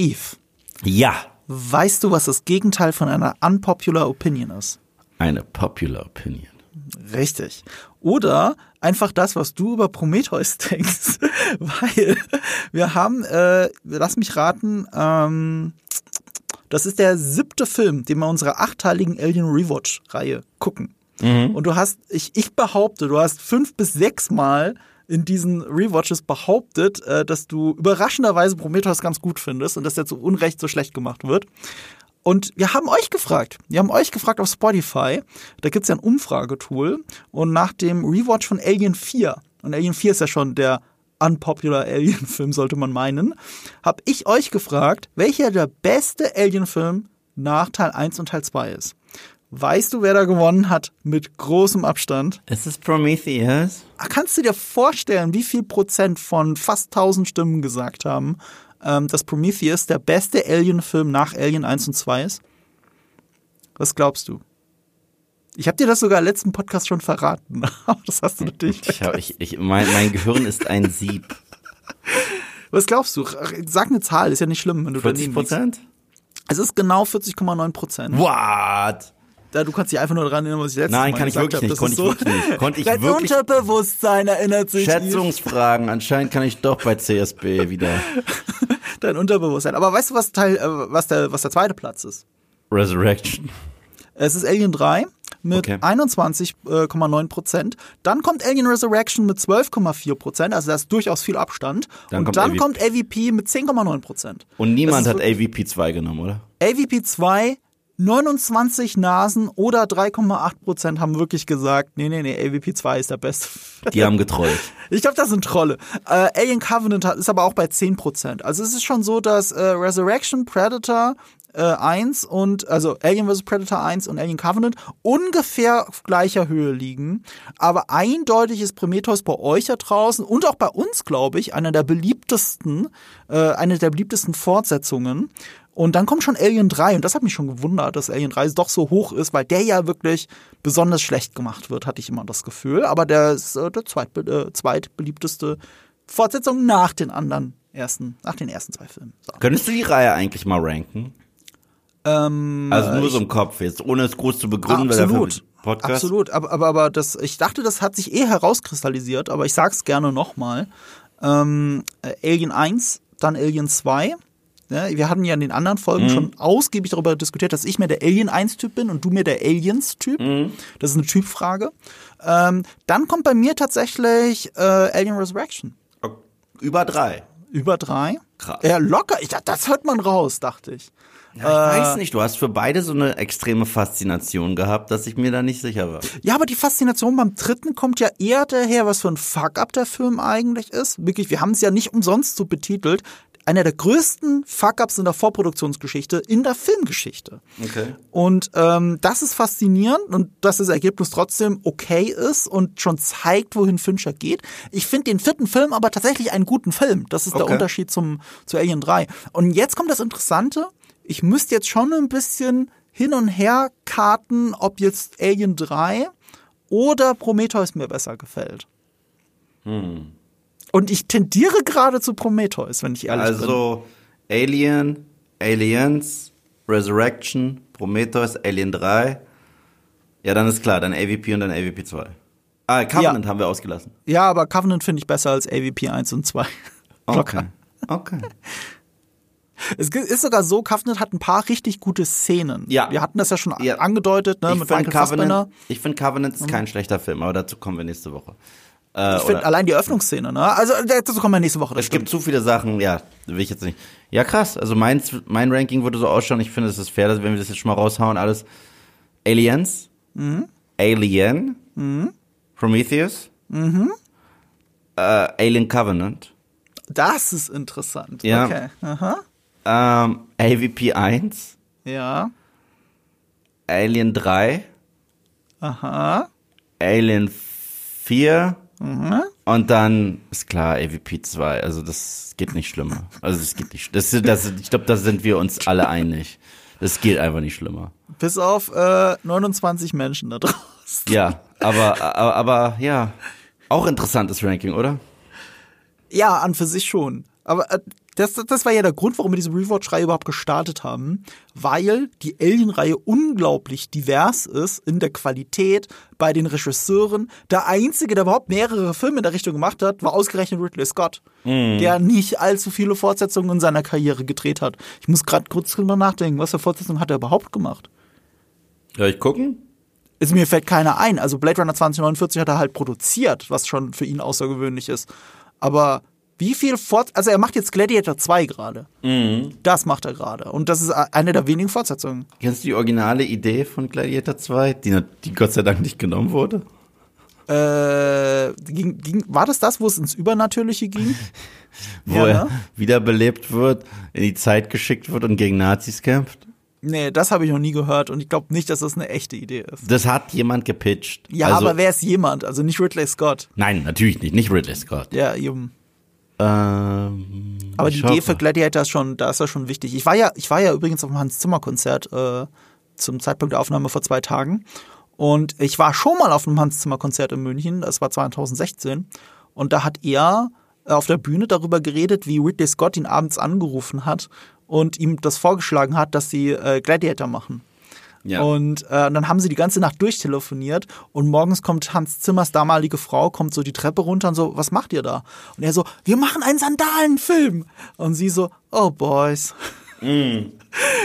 Eve. Ja. Weißt du, was das Gegenteil von einer unpopular Opinion ist? Eine popular opinion. Richtig. Oder einfach das, was du über Prometheus denkst. Weil wir haben, äh, lass mich raten, ähm, das ist der siebte Film, den wir unserer achteiligen Alien Rewatch-Reihe gucken. Und du hast, ich, ich behaupte, du hast fünf bis sechs Mal in diesen Rewatches behauptet, äh, dass du überraschenderweise Prometheus ganz gut findest und dass der zu Unrecht so schlecht gemacht wird. Und wir haben euch gefragt. Wir haben euch gefragt auf Spotify. Da gibt's ja ein Umfragetool. Und nach dem Rewatch von Alien 4, und Alien 4 ist ja schon der unpopular Alien-Film, sollte man meinen, habe ich euch gefragt, welcher der beste Alien-Film nach Teil 1 und Teil 2 ist. Weißt du, wer da gewonnen hat? Mit großem Abstand. Ist es Prometheus? Ah, Kannst du dir vorstellen, wie viel Prozent von fast 1000 Stimmen gesagt haben, ähm, dass Prometheus der beste Alien-Film nach Alien 1 und 2 ist? Was glaubst du? Ich habe dir das sogar im letzten Podcast schon verraten. Das hast du natürlich. Ich ich, ich, mein, mein Gehirn ist ein Sieb. Was glaubst du? Sag eine Zahl, ist ja nicht schlimm, wenn du 40 daneben liegst. Prozent? Es ist genau 40,9 Prozent. What? Da, du kannst dich einfach nur daran erinnern, was ich letztes Nein, Mal kann ich wirklich habe. nicht. Konnte ich wirklich nicht. Konnte ich Dein wirklich- Unterbewusstsein erinnert sich. Schätzungsfragen. Anscheinend kann ich doch bei CSB wieder. Dein Unterbewusstsein. Aber weißt du, was Teil, äh, was der, was der zweite Platz ist? Resurrection. Es ist Alien 3 mit Okay. 21,9 Prozent. Dann kommt Alien Resurrection mit 12,4 Prozent. Also da ist durchaus viel Abstand. Dann Und kommt dann AVP. kommt AVP mit 10,9 Prozent. Und niemand hat AVP 2 genommen, oder? AVP 2 29 Nasen oder 3,8 Prozent haben wirklich gesagt, nee, nee, nee, AVP 2 ist der beste. Die haben getrollt. Ich glaube, das sind Trolle. Äh, Alien Covenant ist aber auch bei 10%. Also es ist schon so, dass äh, Resurrection, Predator äh, 1 und, also Alien vs. Predator 1 und Alien Covenant ungefähr auf gleicher Höhe liegen. Aber eindeutig ist Prometheus bei euch da draußen und auch bei uns, glaube ich, einer der beliebtesten, äh, eine der beliebtesten Fortsetzungen. Und dann kommt schon Alien 3 und das hat mich schon gewundert, dass Alien 3 doch so hoch ist, weil der ja wirklich besonders schlecht gemacht wird, hatte ich immer das Gefühl. Aber der ist äh, der zweitbe äh, zweitbeliebteste Fortsetzung nach den anderen ersten, nach den ersten zwei Filmen. So. Könntest du die Reihe eigentlich mal ranken? Ähm, Also nur so im Kopf jetzt, ohne es groß zu begründen, weil absolut, Podcast. absolut. Aber, aber, aber das, ich dachte, das hat sich eh herauskristallisiert, aber ich sag's gerne nochmal. Ähm, äh, Alien 1, dann Alien 2. Ja, wir hatten ja in den anderen Folgen Mhm. schon ausgiebig darüber diskutiert, dass ich mir der Alien 1-Typ bin und du mir der Aliens-Typ. Mhm. Das ist eine Typfrage. Ähm, dann kommt bei mir tatsächlich äh, Alien Resurrection. Über drei. Über drei. Krass. Ja, locker. Ich, dachte, das hört man raus, dachte ich. Ja, ich weiß nicht, du hast für beide so eine extreme Faszination gehabt, dass ich mir da nicht sicher war. Ja, aber die Faszination beim dritten kommt ja eher daher, was für ein Fuck-up der Film eigentlich ist. Wirklich, wir haben es ja nicht umsonst so betitelt. Einer der größten Fuck-ups in der Vorproduktionsgeschichte, in der Filmgeschichte. Okay. Und ähm, das ist faszinierend und dass das Ergebnis trotzdem okay ist und schon zeigt, wohin Fincher geht. Ich finde den vierten Film aber tatsächlich einen guten Film. Das ist der Okay. Unterschied zum zu Alien 3. Und jetzt kommt das Interessante. Ich müsste jetzt schon ein bisschen hin und her karten, ob jetzt Alien 3 oder Prometheus mir besser gefällt. Und ich tendiere gerade zu Prometheus, wenn ich ehrlich bin. Also Alien, Aliens, Resurrection, Prometheus, Alien 3. Ja, dann ist klar, dann AVP und dann AVP 2. Ah, Covenant haben wir ausgelassen. Ja, aber Covenant finde ich besser als AVP 1 und 2. Okay. Okay. Es ist sogar so, Covenant hat ein paar richtig gute Szenen. Ja. Wir hatten das ja schon Ja. angedeutet, ne, Ich mit finde Michael Fassbender. Covenant, ich find Covenant ist kein schlechter Film, aber dazu kommen wir nächste Woche. Äh, Ich finde allein die Öffnungsszene, ne? Also dazu kommen wir nächste Woche. Das Es gibt zu viele Sachen, ja, will ich jetzt nicht. Ja, krass. Also mein, mein Ranking würde so ausschauen. Ich finde, es ist fair, dass wenn wir das jetzt schon mal raushauen, alles. Aliens, Mhm. Alien, Prometheus, Mhm. äh, Alien Covenant, Das ist interessant. Ja. Okay. Aha. ähm, AVP 1, Ja. Alien 3, Aha. Alien 4 Mhm. und dann ist klar AVP 2. Also das geht nicht schlimmer. Also das geht nicht. Das, das, ich glaube, da sind wir uns alle einig. Das geht einfach nicht schlimmer. Bis auf äh, 29 Menschen da draußen. Ja, aber, aber, aber ja, auch interessantes Ranking, oder? Ja, an für sich schon. Aber äh, das, das war ja der Grund, warum wir diese Rewatch-Reihe überhaupt gestartet haben, weil die Alien-Reihe unglaublich divers ist in der Qualität bei den Regisseuren. Der einzige, der überhaupt mehrere Filme in der Richtung gemacht hat, war ausgerechnet Ridley Scott, der nicht allzu viele Fortsetzungen in seiner Karriere gedreht hat. Ich muss gerade kurz drüber nachdenken, was für Fortsetzungen hat er überhaupt gemacht? Soll ich gucken? Ist mir fällt keiner ein. Also Blade Runner 2049 hat er halt produziert, was schon für ihn außergewöhnlich ist. Aber wie viel Fort also er macht jetzt Gladiator 2 gerade. Das macht er gerade und das ist eine der wenigen Fortsetzungen. Kennst du die originale Idee von Gladiator 2, die, die Gott sei Dank nicht genommen wurde? Äh, ging, ging, war das das, wo es ins Übernatürliche ging? Wo Ja, er ne? wiederbelebt wird, in die Zeit geschickt wird und gegen Nazis kämpft? Nee, das habe ich noch nie gehört und ich glaube nicht, dass das eine echte Idee ist. Das hat jemand gepitcht. Ja, also, aber wer ist jemand? Also nicht Ridley Scott. Nein, natürlich nicht, nicht Ridley Scott. Ja, eben. Ähm, Aber die Idee für. Gladiator ist schon, da ist ja schon wichtig. Ich war ja, ich war ja übrigens auf dem Hans Zimmer Konzert äh, zum Zeitpunkt der Aufnahme vor zwei Tagen und ich war schon mal auf einem Hans Zimmer Konzert in München. Das war 2016 und da hat er äh, auf der Bühne darüber geredet, wie Ridley Scott ihn abends angerufen hat und ihm das vorgeschlagen hat, dass sie äh, Gladiator machen. Ja. Und äh, dann haben sie die ganze Nacht durchtelefoniert und morgens kommt Hans Zimmers damalige Frau, kommt so die Treppe runter und so, was macht ihr da? Und er so, wir machen einen Sandalenfilm. Und sie so, oh boys.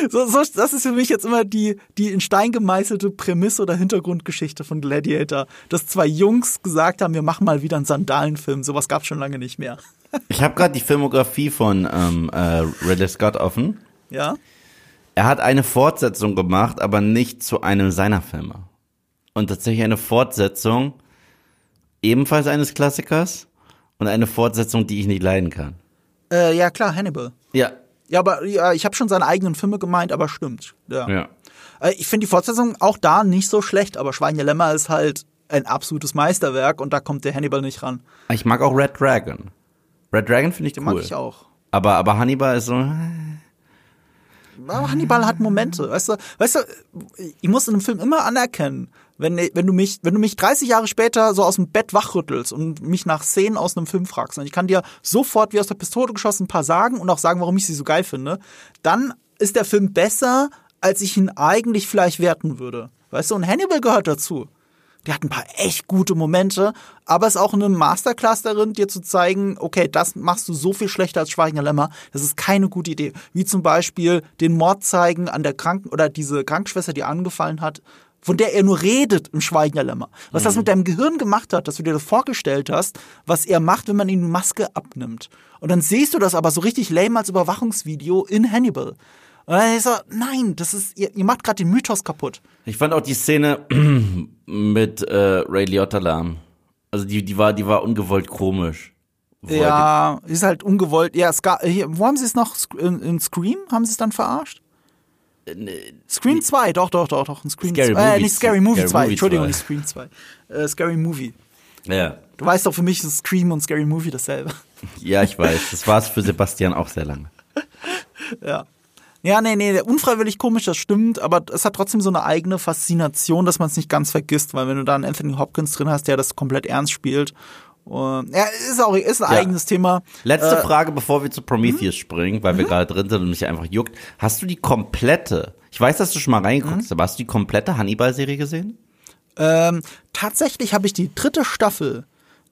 So, so, das ist für mich jetzt immer die, die in Stein gemeißelte Prämisse oder Hintergrundgeschichte von Gladiator, dass zwei Jungs gesagt haben, wir machen mal wieder einen Sandalenfilm. Sowas gab's schon lange nicht mehr. Ich habe gerade die Filmografie von ähm, äh, Ridley Scott offen. Ja? Er hat eine Fortsetzung gemacht, aber nicht zu einem seiner Filme. Und tatsächlich eine Fortsetzung ebenfalls eines Klassikers und eine Fortsetzung, die ich nicht leiden kann. Äh, ja, klar, Hannibal. Ja. Ja, aber ja, ich habe schon seine eigenen Filme gemeint, aber stimmt. Ja. Ja. Äh, Ich finde die Fortsetzung auch da nicht so schlecht, aber Schwein der Lämmer ist halt ein absolutes Meisterwerk und da kommt der Hannibal nicht ran. Ich mag auch Red Dragon. Red Dragon finde ich Den cool. mag ich auch. Aber, aber Hannibal ist so. Hannibal hat Momente, weißt du, weißt du, ich muss in einem Film immer anerkennen, wenn, wenn du mich, wenn du mich 30 Jahre später so aus dem Bett wachrüttelst und mich nach Szenen aus einem Film fragst, und ich kann dir sofort wie aus der Pistole geschossen ein paar sagen und auch sagen, warum ich sie so geil finde, dann ist der Film besser, als ich ihn eigentlich vielleicht werten würde. Weißt du, und Hannibal gehört dazu. Die hat ein paar echt gute Momente, aber ist auch eine Masterclass darin, dir zu zeigen, okay, das machst du so viel schlechter als Schweigender Lämmer. Das ist keine gute Idee. Wie zum Beispiel den Mord zeigen an der Kranken oder diese Krankenschwester, die angefallen hat, von der er nur redet im Schweigender Lämmer. Was das mit deinem Gehirn gemacht hat, dass du dir das vorgestellt hast, was er macht, wenn man ihm die Maske abnimmt. Und dann siehst du das aber so richtig lame als Überwachungsvideo in Hannibal. Und dann ist so, nein, das ist, ihr, ihr macht gerade den Mythos kaputt. Ich fand auch die Szene mit äh, Ray Liotta lahm. Also die, die war, die war ungewollt komisch. Er Ja, ist halt ungewollt. Ja, Ska hier, wo haben sie es noch? In, in Scream haben sie es dann verarscht? Scream 2, doch, doch, doch, doch. Scream Scary 2. Äh, Movie nicht Scary Movie Scary 2, Movie Entschuldigung, 2. nicht Scream 2. Äh, Scary Movie. die- Ja. Du weißt doch, für mich ist Scream und Scary Movie dasselbe. ja, ich weiß. Das war es für Sebastian auch sehr lange. ja. Ja, nee, nee, unfreiwillig komisch, das stimmt, aber es hat trotzdem so eine eigene Faszination, dass man es nicht ganz vergisst, weil wenn du da einen Anthony Hopkins drin hast, der das komplett ernst spielt, und, ja, ist auch ist ein Ja. eigenes Thema. Letzte Äh, Frage, bevor wir zu Prometheus springen, weil wir gerade drin sind und mich einfach juckt. Hast du die komplette, ich weiß, dass du schon mal reingeguckt hast, aber hast du die komplette Hannibal-Serie gesehen? Ähm, tatsächlich habe ich die dritte Staffel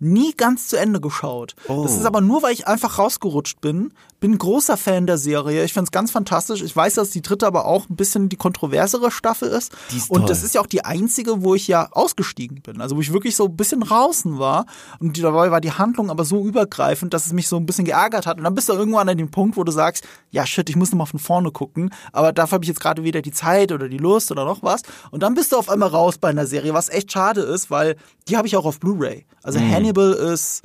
nie ganz zu Ende geschaut. Oh. Das ist aber nur, weil ich einfach rausgerutscht bin. Bin großer Fan der Serie. Ich finde es ganz fantastisch. Ich weiß, dass die dritte aber auch ein bisschen die kontroversere Staffel ist. Ist und toll. das ist ja auch die einzige, wo ich ja ausgestiegen bin. Also wo ich wirklich so ein bisschen draußen war. Und dabei war die Handlung aber so übergreifend, dass es mich so ein bisschen geärgert hat. Und dann bist du irgendwann an dem Punkt, wo du sagst, ja shit, ich muss nochmal von vorne gucken. Aber dafür habe ich jetzt gerade weder die Zeit oder die Lust oder noch was. Und dann bist du auf einmal raus bei einer Serie, was echt schade ist, weil die habe ich auch auf Blu-ray. Also Hannibal ist,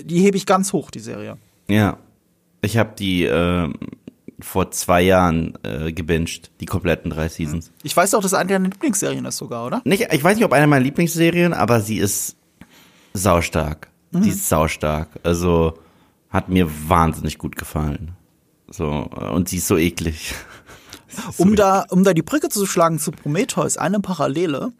die hebe ich ganz hoch, die Serie. Ja. Ich habe die ähm, vor zwei Jahren äh, gebinged, die kompletten drei Seasons. Ich weiß auch, dass eine deiner Lieblingsserien ist sogar, oder? Nicht, ich weiß nicht, ob eine meiner Lieblingsserien, aber sie ist saustark. Die ist saustark. Also hat mir wahnsinnig gut gefallen. So, äh, und sie ist so eklig. Um da, um da die Brücke zu schlagen zu Prometheus, eine Parallele.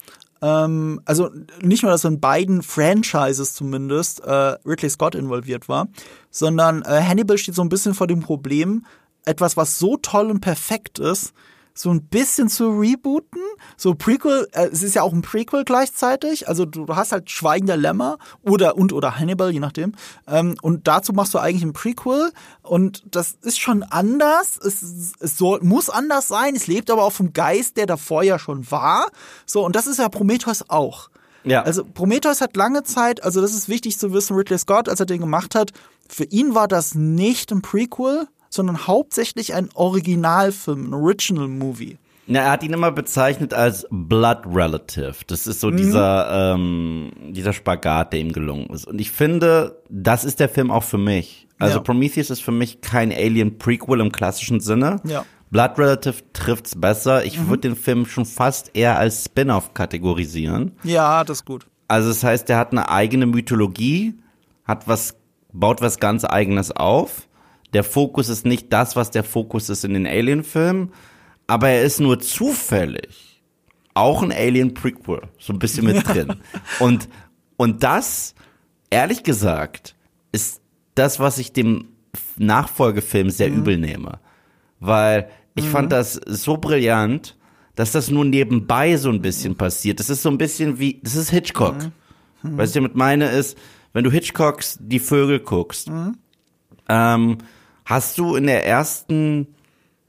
Ähm, also nicht nur, dass in beiden Franchises zumindest äh, Ridley Scott involviert war, sondern äh, Hannibal steht so ein bisschen vor dem Problem, etwas, was so toll und perfekt ist, so ein bisschen zu rebooten. So Prequel, äh, es ist ja auch ein Prequel gleichzeitig. Also du, hast halt Schweigender Lämmer oder und oder Hannibal, je nachdem. Ähm, und dazu machst du eigentlich ein Prequel. Und das ist schon anders. Es, es soll, muss anders sein. Es lebt aber auch vom Geist, der davor ja schon war. So, und das ist ja Prometheus auch. Ja. Also Prometheus hat lange Zeit, also das ist wichtig zu wissen, Ridley Scott, als er den gemacht hat, für ihn war das nicht ein Prequel, sondern hauptsächlich ein Originalfilm, ein Original Movie. Na, er hat ihn immer bezeichnet als Blood Relative. Das ist so Mhm. dieser, ähm, dieser Spagat, der ihm gelungen ist. Und ich finde, das ist der Film auch für mich. Also Ja. Prometheus ist für mich kein Alien-Prequel im klassischen Sinne. Ja. Mhm. Blood Relative trifft's besser. Ich würde den Film schon fast eher als Spin-off kategorisieren. Ja, das ist gut. Also das heißt, er hat eine eigene Mythologie, hat was, baut was ganz eigenes auf. Der Fokus ist nicht das, was der Fokus ist in den Alien-Filmen, aber er ist nur zufällig auch ein Alien-Prequel, so ein bisschen mit drin. Und, und das, ehrlich gesagt, ist das, was ich dem Nachfolgefilm sehr übel nehme. Weil ich fand das so brillant, dass das nur nebenbei so ein bisschen passiert. Das ist so ein bisschen wie, das ist Hitchcock. Was ich damit meine ist, wenn du Hitchcocks Die Vögel guckst, ähm, hast du in der ersten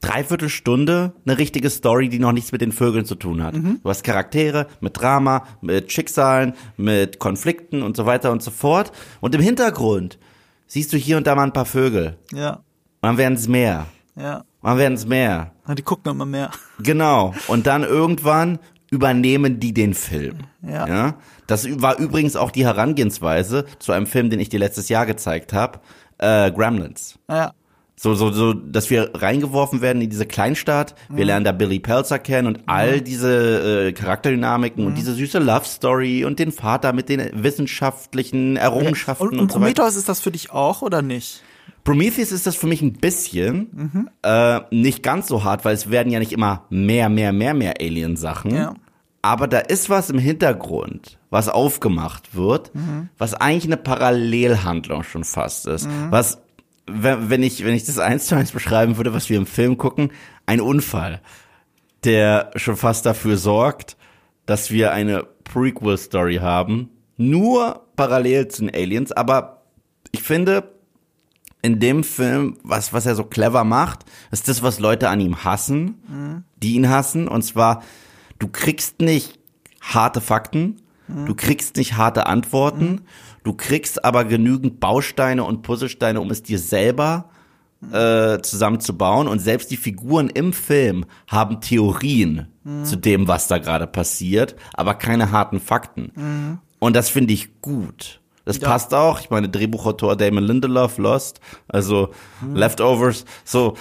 Dreiviertelstunde eine richtige Story, die noch nichts mit den Vögeln zu tun hat. Du hast Charaktere mit Drama, mit Schicksalen, mit Konflikten und so weiter und so fort. Und im Hintergrund siehst du hier und da mal ein paar Vögel. Ja, Und dann werden es mehr. ja. Und dann werden es mehr. Na, Die gucken immer mehr. Genau. Und dann irgendwann übernehmen die den Film. Ja. Das war übrigens auch die Herangehensweise zu einem Film, den ich dir letztes Jahr gezeigt habe, äh, Gremlins. Ja, So, so, so, dass wir reingeworfen werden in diese Kleinstadt. Wir Mhm. lernen da Billy Pelzer kennen und all diese äh, Charakterdynamiken Mhm. und diese süße Love Story und den Vater mit den wissenschaftlichen Errungenschaften und, und, und so weiter. Prometheus ist das für dich auch oder nicht? Prometheus ist das für mich ein bisschen, Mhm. äh, nicht ganz so hart, weil es werden ja nicht immer mehr, mehr, mehr, mehr Alien-Sachen. Ja. Aber da ist was im Hintergrund, was aufgemacht wird, Mhm. was eigentlich eine Parallelhandlung schon fast ist. Mhm. Was, wenn wenn ich, wenn ich das eins zu eins beschreiben würde, was wir im Film gucken, ein Unfall, der schon fast dafür sorgt, dass wir eine Prequel-Story haben, nur parallel zu den Aliens, aber ich finde, in dem Film, was, was er so clever macht, ist das, was Leute an ihm hassen, die ihn hassen. Und zwar, du kriegst nicht harte Fakten, du kriegst nicht harte Antworten, du kriegst aber genügend Bausteine und Puzzlesteine, um es dir selber äh, zusammenzubauen. Und selbst die Figuren im Film haben Theorien zu dem, was da gerade passiert, aber keine harten Fakten. Und das finde ich gut. Das Ja. passt auch. Ich meine, Drehbuchautor Damon Lindelof, Lost, also Leftovers, so,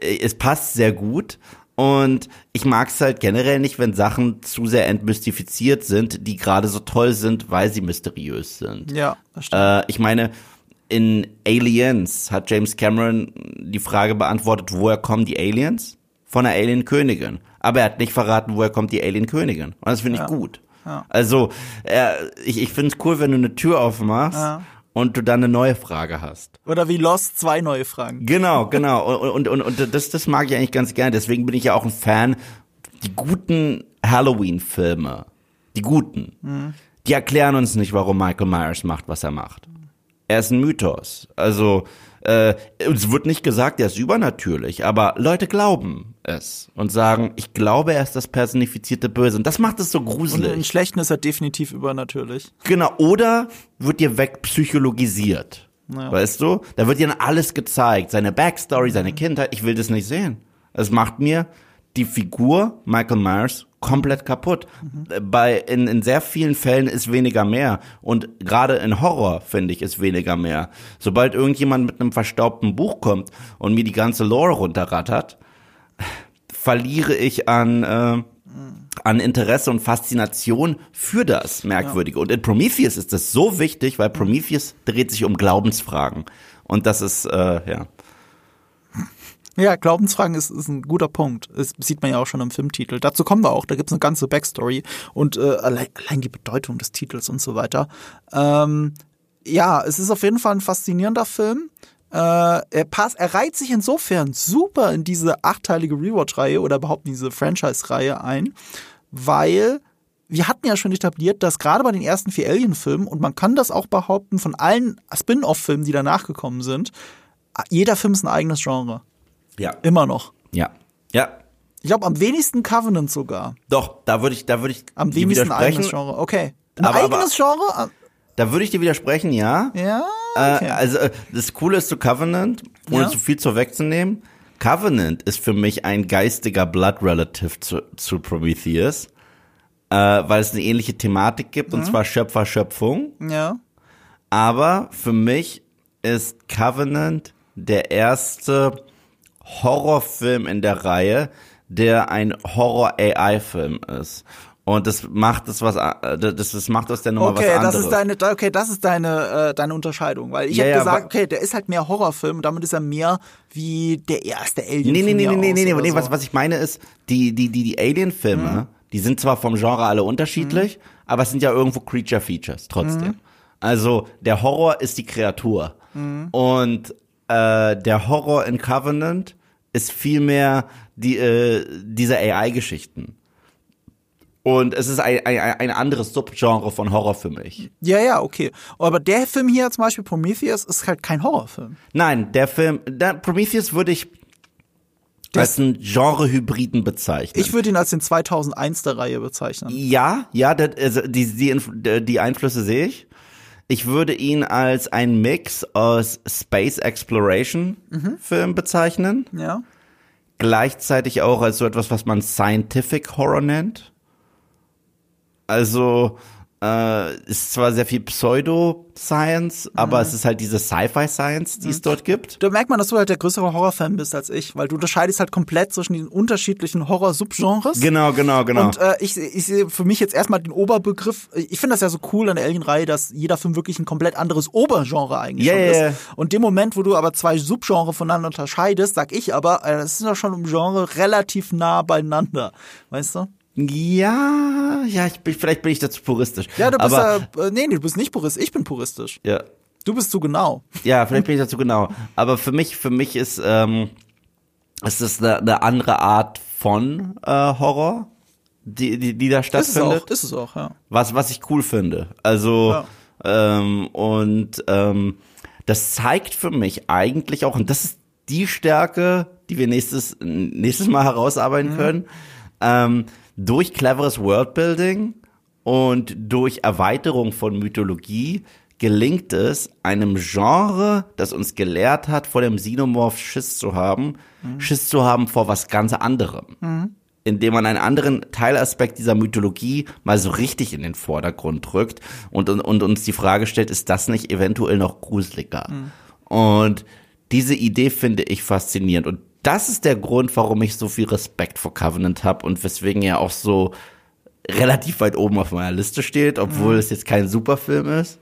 es passt sehr gut. Und ich mag es halt generell nicht, wenn Sachen zu sehr entmystifiziert sind, die gerade so toll sind, weil sie mysteriös sind. Ja, das stimmt. Äh, ich meine, in Aliens hat James Cameron die Frage beantwortet, woher kommen die Aliens? Von der Alien-Königin. Aber er hat nicht verraten, woher kommt die Alien-Königin. Und das finde ich Ja. gut. Ja. Also, äh, ich, ich finde es cool, wenn du eine Tür aufmachst Ja. Und du dann eine neue Frage hast. Oder wie Lost zwei neue Fragen. Genau, genau. Und, und, und, und das, das mag ich eigentlich ganz gerne. Deswegen bin ich ja auch ein Fan. Die guten Halloween-Filme, die guten, die erklären uns nicht, warum Michael Myers macht, was er macht. Er ist ein Mythos. Also, äh, es wird nicht gesagt, er ist übernatürlich, aber Leute glauben es und sagen, ich glaube, er ist das personifizierte Böse. Und das macht es so Und gruselig. in Schlechten ist er definitiv übernatürlich. Genau, oder wird dir wegpsychologisiert. Ja. Weißt du? Da wird dir dann alles gezeigt. Seine Backstory, seine Kindheit. Ich will das nicht sehen. Es macht mir die Figur Michael Myers komplett kaputt. Bei, in, in sehr vielen Fällen ist weniger mehr. Und gerade in Horror, finde ich, ist weniger mehr. Sobald irgendjemand mit einem verstaubten Buch kommt und mir die ganze Lore runterrattert, verliere ich an, äh, an Interesse und Faszination für das Merkwürdige. Und in Prometheus ist das so wichtig, weil Prometheus dreht sich um Glaubensfragen. Und das ist, äh, ja. Ja, Glaubensfragen ist, ist ein guter Punkt. Das sieht man ja auch schon im Filmtitel. Dazu kommen wir auch. Da gibt's eine ganze Backstory und äh, allein, allein die Bedeutung des Titels und so weiter. Ähm, ja, es ist auf jeden Fall ein faszinierender Film. Äh, er passt, er reiht sich insofern super in diese achteilige Rewatch-Reihe oder überhaupt in diese Franchise-Reihe ein, weil wir hatten ja schon etabliert, dass gerade bei den ersten vier Alien-Filmen, und man kann das auch behaupten von allen Spin-off-Filmen, die danach gekommen sind, jeder Film ist ein eigenes Genre. Ja. Immer noch. Ja. Ja. Ich glaube, am wenigsten Covenant sogar. Doch, da würde ich, da würde ich Am wenigsten ein eigenes. Genre. Okay. Ein Aber- aber- eigenes Genre? Da würde ich dir widersprechen, ja. Ja. Okay. Äh, also äh, das Coole ist zu Covenant, ohne Ja. zu viel zu wegzunehmen. Covenant ist für mich ein geistiger Blood Relative zu, zu Prometheus, äh, weil es eine ähnliche Thematik gibt, Mhm. und zwar Schöpfer, Schöpfung. ja. Aber für mich ist Covenant der erste Horrorfilm in der Reihe, der ein Horror-AI-Film ist. Und das macht das was, äh, das, das macht aus der Nummer was Okay, anderes. das ist deine, okay, das ist deine, äh, deine Unterscheidung, weil ich Ja, habe ja, gesagt, okay, der ist halt mehr Horrorfilm und damit ist er mehr wie der erste Alien. Nee, nee, nee, nee, nee, nee, nee, so. was, was ich meine ist, die, die, die, die Alien-Filme, Mhm. die sind zwar vom Genre alle unterschiedlich, aber es sind ja irgendwo Creature-Features trotzdem. Mhm. Also der Horror ist die Kreatur. Mhm. Und äh, der Horror in Covenant ist vielmehr die, äh, diese AI-Geschichten. Und es ist ein, ein, ein anderes Subgenre von Horror für mich. Ja, ja, okay. Aber der Film hier zum Beispiel Prometheus ist halt kein Horrorfilm. Nein, der Film, der Prometheus würde ich als einen Genre-Hybriden bezeichnen. Ich würde ihn als den 2001 der Reihe bezeichnen. Ja, ja, das, also die, die, die Einflüsse sehe ich. Ich würde ihn als ein Mix aus Space Exploration Film bezeichnen, Ja. gleichzeitig auch als so etwas, was man Scientific Horror Also äh, ist zwar sehr viel Pseudo-Science, aber es ist halt diese Sci-Fi-Science, die es dort gibt. Da merkt man, dass du halt der größere Horrorfan bist als ich, weil du unterscheidest halt komplett zwischen den unterschiedlichen Horror-Subgenres. Genau, genau, genau. Und äh, ich, ich sehe für mich jetzt erstmal den Oberbegriff. Ich finde das ja so cool an der Alien-Reihe, dass jeder Film wirklich ein komplett anderes Obergenre eigentlich ja, ist. ja. Und dem Moment, wo du aber zwei Subgenre voneinander unterscheidest, sag ich aber, äh, das ist ja schon im Genre relativ nah beieinander. Weißt du? Ja, ja, ich bin, vielleicht bin ich dazu puristisch. Ja, du bist aber, ja, äh, nee, du bist nicht puristisch. Ich bin puristisch. ja. Du bist zu genau. Ja, vielleicht bin ich dazu genau. Aber für mich, für mich ist, ähm, ist es eine, eine andere Art von äh, Horror, die, die, die da Ist es stattfindet. auch, ist es auch, ja. Was, was ich cool finde. Also, Ja. ähm, und ähm, das zeigt für mich eigentlich auch, und das ist die Stärke, die wir nächstes, nächstes Mal herausarbeiten Mhm. können, ähm, durch cleveres Worldbuilding und durch Erweiterung von Mythologie gelingt es, einem Genre, das uns gelehrt hat, vor dem Xenomorph Schiss zu haben, Mhm. Schiss zu haben vor was ganz anderem indem man einen anderen Teilaspekt dieser Mythologie mal so richtig in den Vordergrund drückt und, und, und uns die Frage stellt, ist das nicht eventuell noch gruseliger? Und diese Idee finde ich faszinierend. Und das ist der Grund, warum ich so viel Respekt vor Covenant habe und weswegen er auch so relativ weit oben auf meiner Liste steht, obwohl es jetzt kein Superfilm ist.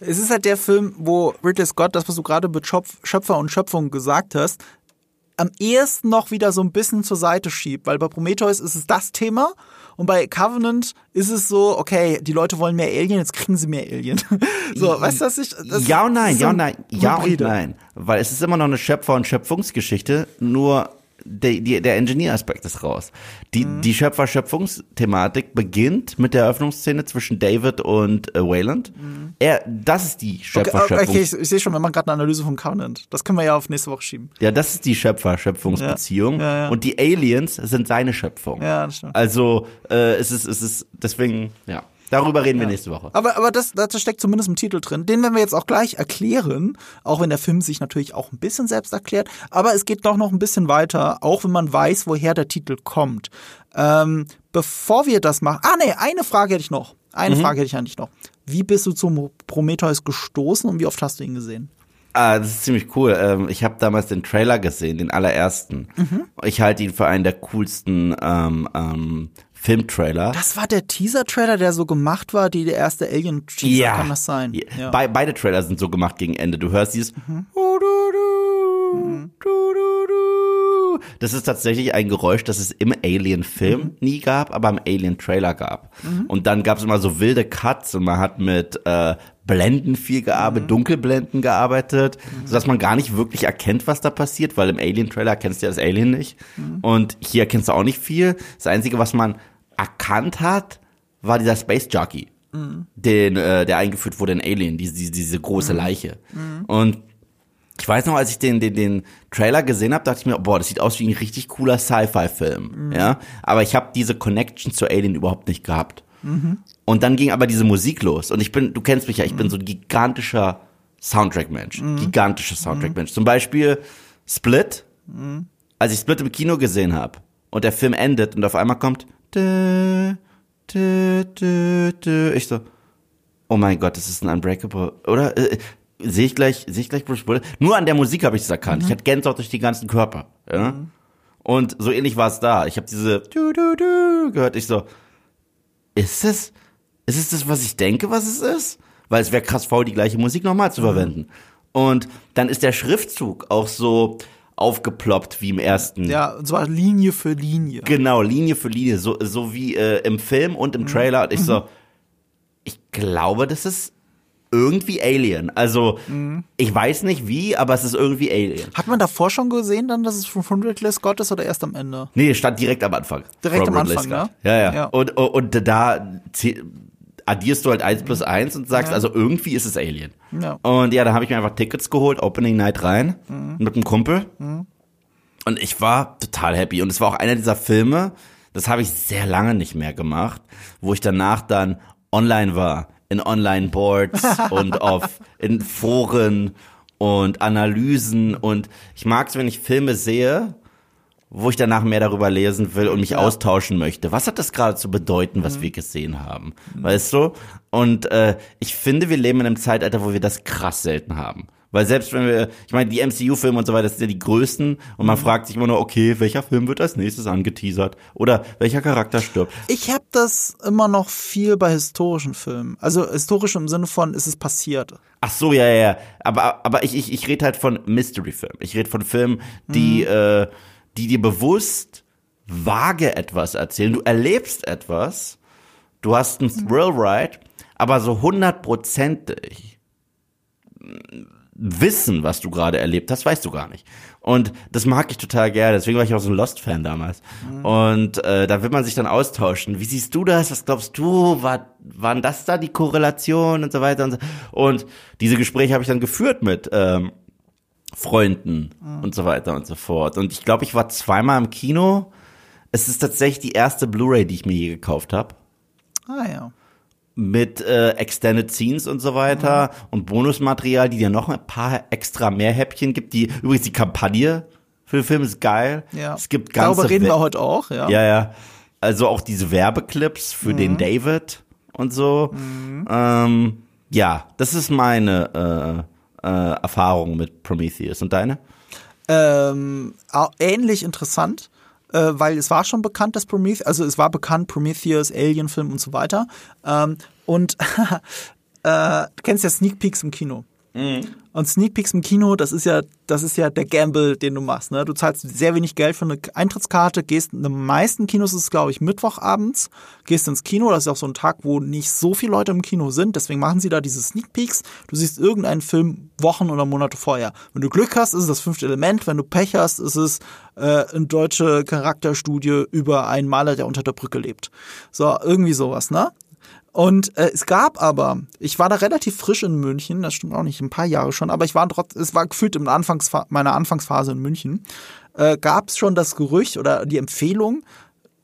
Es ist halt der Film, wo Ridley Scott, das, was du gerade mit Schöpf Schöpfer und Schöpfung gesagt hast, am ehesten noch wieder so ein bisschen zur Seite schiebt, weil bei Prometheus ist es das Thema und bei Covenant ist es so, okay, die Leute wollen mehr Alien, jetzt kriegen sie mehr Alien. so, weißt du, was ich. Das ja und nein, ja und ein nein, ja und nein. Weil es ist immer noch eine Schöpfer- und Schöpfungsgeschichte, nur der, die, der Engineer-Aspekt ist raus. Die, Mhm. die Schöpfer-Schöpfungsthematik beginnt mit der Eröffnungsszene zwischen David und äh, Wayland. Er, das ist die Mhm. Okay, okay, ich, ich sehe schon, wir machen gerade eine Analyse von Covenant. Das können wir ja auf nächste Woche schieben. Ja, das ist die Schöpfer-Schöpfungsbeziehung. Ja, ja, ja. Und die Aliens sind seine Schöpfung. Ja, das stimmt. Also, äh, es ist, es ist, deswegen, ja. Darüber reden wir nächste Woche. Aber, aber das, das steckt zumindest im Titel drin. Den werden wir jetzt auch gleich erklären, auch wenn der Film sich natürlich auch ein bisschen selbst erklärt. Aber es geht doch noch ein bisschen weiter, auch wenn man weiß, woher der Titel kommt. Ähm, bevor wir das machen. Ah, nee, eine Frage hätte ich noch. Eine Frage hätte ich eigentlich noch. Wie bist du zum Prometheus gestoßen und wie oft hast du ihn gesehen? Ah, das ist ziemlich cool. Ähm, ich habe damals den Trailer gesehen, den allerersten. Mhm. Ich halte ihn für einen der coolsten ähm, ähm, Filmtrailer. Das war der Teaser-Trailer, der so gemacht war, die der erste Alien-Teaser. Kann das sein? Ja. Ja. Mhm. Be beide Trailer sind so gemacht gegen Ende. Du hörst dieses du. Das ist tatsächlich ein Geräusch, das es im Alien-Film Mhm. nie gab, aber im Alien-Trailer gab. Und dann gab es immer so wilde Cuts und man hat mit äh, Blenden viel Mhm. gearbeitet, Dunkelblenden gearbeitet, sodass man gar nicht wirklich erkennt, was da passiert, weil im Alien-Trailer kennst du ja das Alien nicht. Mhm. Und hier erkennst du auch nicht viel. Das Einzige, was man erkannt hat, war dieser Space Jockey, den, äh, der eingeführt wurde in Alien, diese, diese, diese große Leiche. Und ich weiß noch, als ich den, den, den Trailer gesehen habe, dachte ich mir, boah, das sieht aus wie ein richtig cooler Sci-Fi-Film. Ja, aber ich habe diese Connection zu Alien überhaupt nicht gehabt. Und dann ging aber diese Musik los. Und ich bin, du kennst mich ja, ich bin so ein gigantischer Soundtrack-Mensch. Gigantischer Soundtrack-Mensch. Zum Beispiel Split. Als ich Split im Kino gesehen habe und der Film endet und auf einmal kommt dö, dö, dö, dö, ich so, oh mein Gott, das ist ein Unbreakable, oder? Äh, sehe ich gleich, sehe ich gleich Bruce Willis? Nur an der Musik habe ich es erkannt. Ich hatte Gänsehaut durch den ganzen Körper. Ja? Und so ähnlich war es da. Ich habe diese du, du, du gehört. Ich so, ist es, ist es das, was ich denke, was es ist? Weil es wäre krass faul, die gleiche Musik nochmal zu verwenden. Und dann ist der Schriftzug auch so aufgeploppt wie im ersten. Ja, und zwar Linie für Linie. Genau, Linie für Linie, so, so wie äh, im Film und im Trailer. Und ich so, ich glaube, das ist irgendwie Alien. Also, ich weiß nicht wie, aber es ist irgendwie Alien. Hat man davor schon gesehen, dann, dass es von von Ridley Scott ist oder erst am Ende? Nee, stand direkt am Anfang. Direkt am Ridley Anfang, Scott. Ja, ja. Ja. Und, und, und da addierst du halt eins plus eins und sagst, Ja. also irgendwie ist es Alien. Ja. Und ja, da habe ich mir einfach Tickets geholt, Opening Night rein, mit einem Kumpel. Und ich war total happy. Und es war auch einer dieser Filme, das habe ich sehr lange nicht mehr gemacht, wo ich danach dann online war, in Online-Boards und auf, in Foren und Analysen. Und ich mag es, wenn ich Filme sehe, wo ich danach mehr darüber lesen will und mich austauschen möchte. Was hat das gerade zu bedeuten, was wir gesehen haben? Weißt du? Und äh, ich finde, wir leben in einem Zeitalter, wo wir das krass selten haben. Weil selbst wenn wir, ich meine, die MCU-Filme und so weiter, das sind ja die größten und man fragt sich immer nur, okay, welcher Film wird als nächstes angeteasert? Oder welcher Charakter stirbt? Ich habe das immer noch viel bei historischen Filmen. Also historisch im Sinne von, ist es passiert. Ach so, ja, ja, ja. Aber, aber ich, ich, ich rede halt von Mystery-Filmen. Ich rede von Filmen, die, äh, die dir bewusst vage etwas erzählen. Du erlebst etwas, du hast einen Thrill-Ride, aber so hundertprozentig wissen, was du gerade erlebt hast, weißt du gar nicht. Und das mag ich total gerne. Deswegen war ich auch so ein Lost-Fan damals. Und äh, da will man sich dann austauschen. Wie siehst du das? Was glaubst du? War, waren das da die Korrelation und so weiter und so. Und diese Gespräche habe ich dann geführt mit ähm, Freunden und so weiter und so fort. Und ich glaube, ich war zweimal im Kino. Es ist tatsächlich die erste Blu-ray, die ich mir je gekauft habe Ah ja. mit äh, Extended Scenes und so weiter und Bonusmaterial, die dir noch ein paar extra mehr Häppchen gibt. Die übrigens die Kampagne für den Film ist geil. Ja. Es gibt ganze Darüber reden wir heute auch, ja. ja, ja. Also auch diese Werbeclips für Mhm. den David und so. Ähm, ja, das ist meine äh, äh, Erfahrung mit Prometheus. Und deine? Ähm, ähnlich interessant, äh, weil es war schon bekannt, dass Prometheus, also es war bekannt, Prometheus, Alien-Film und so weiter. Ähm, und äh, du kennst ja Sneak Peeks im Kino. Und Sneak Peeks im Kino, das ist ja, das ist ja der Gamble, den du machst. Ne? Du zahlst sehr wenig Geld für eine Eintrittskarte, gehst in den meisten Kinos ist es, glaube ich, Mittwochabends, gehst ins Kino, das ist auch so ein Tag, wo nicht so viele Leute im Kino sind, deswegen machen sie da diese Sneak Peeks. Du siehst irgendeinen Film Wochen oder Monate vorher. Wenn du Glück hast, ist es das fünfte Element, wenn du Pech hast, ist es äh, eine deutsche Charakterstudie über einen Maler, der unter der Brücke lebt. So, irgendwie sowas, ne? Und äh, es gab aber, ich war da relativ frisch in München, das stimmt auch nicht, ein paar Jahre schon, aber ich war trotz, es war gefühlt in Anfangsfa meiner Anfangsphase in München, äh, gab es schon das Gerücht oder die Empfehlung,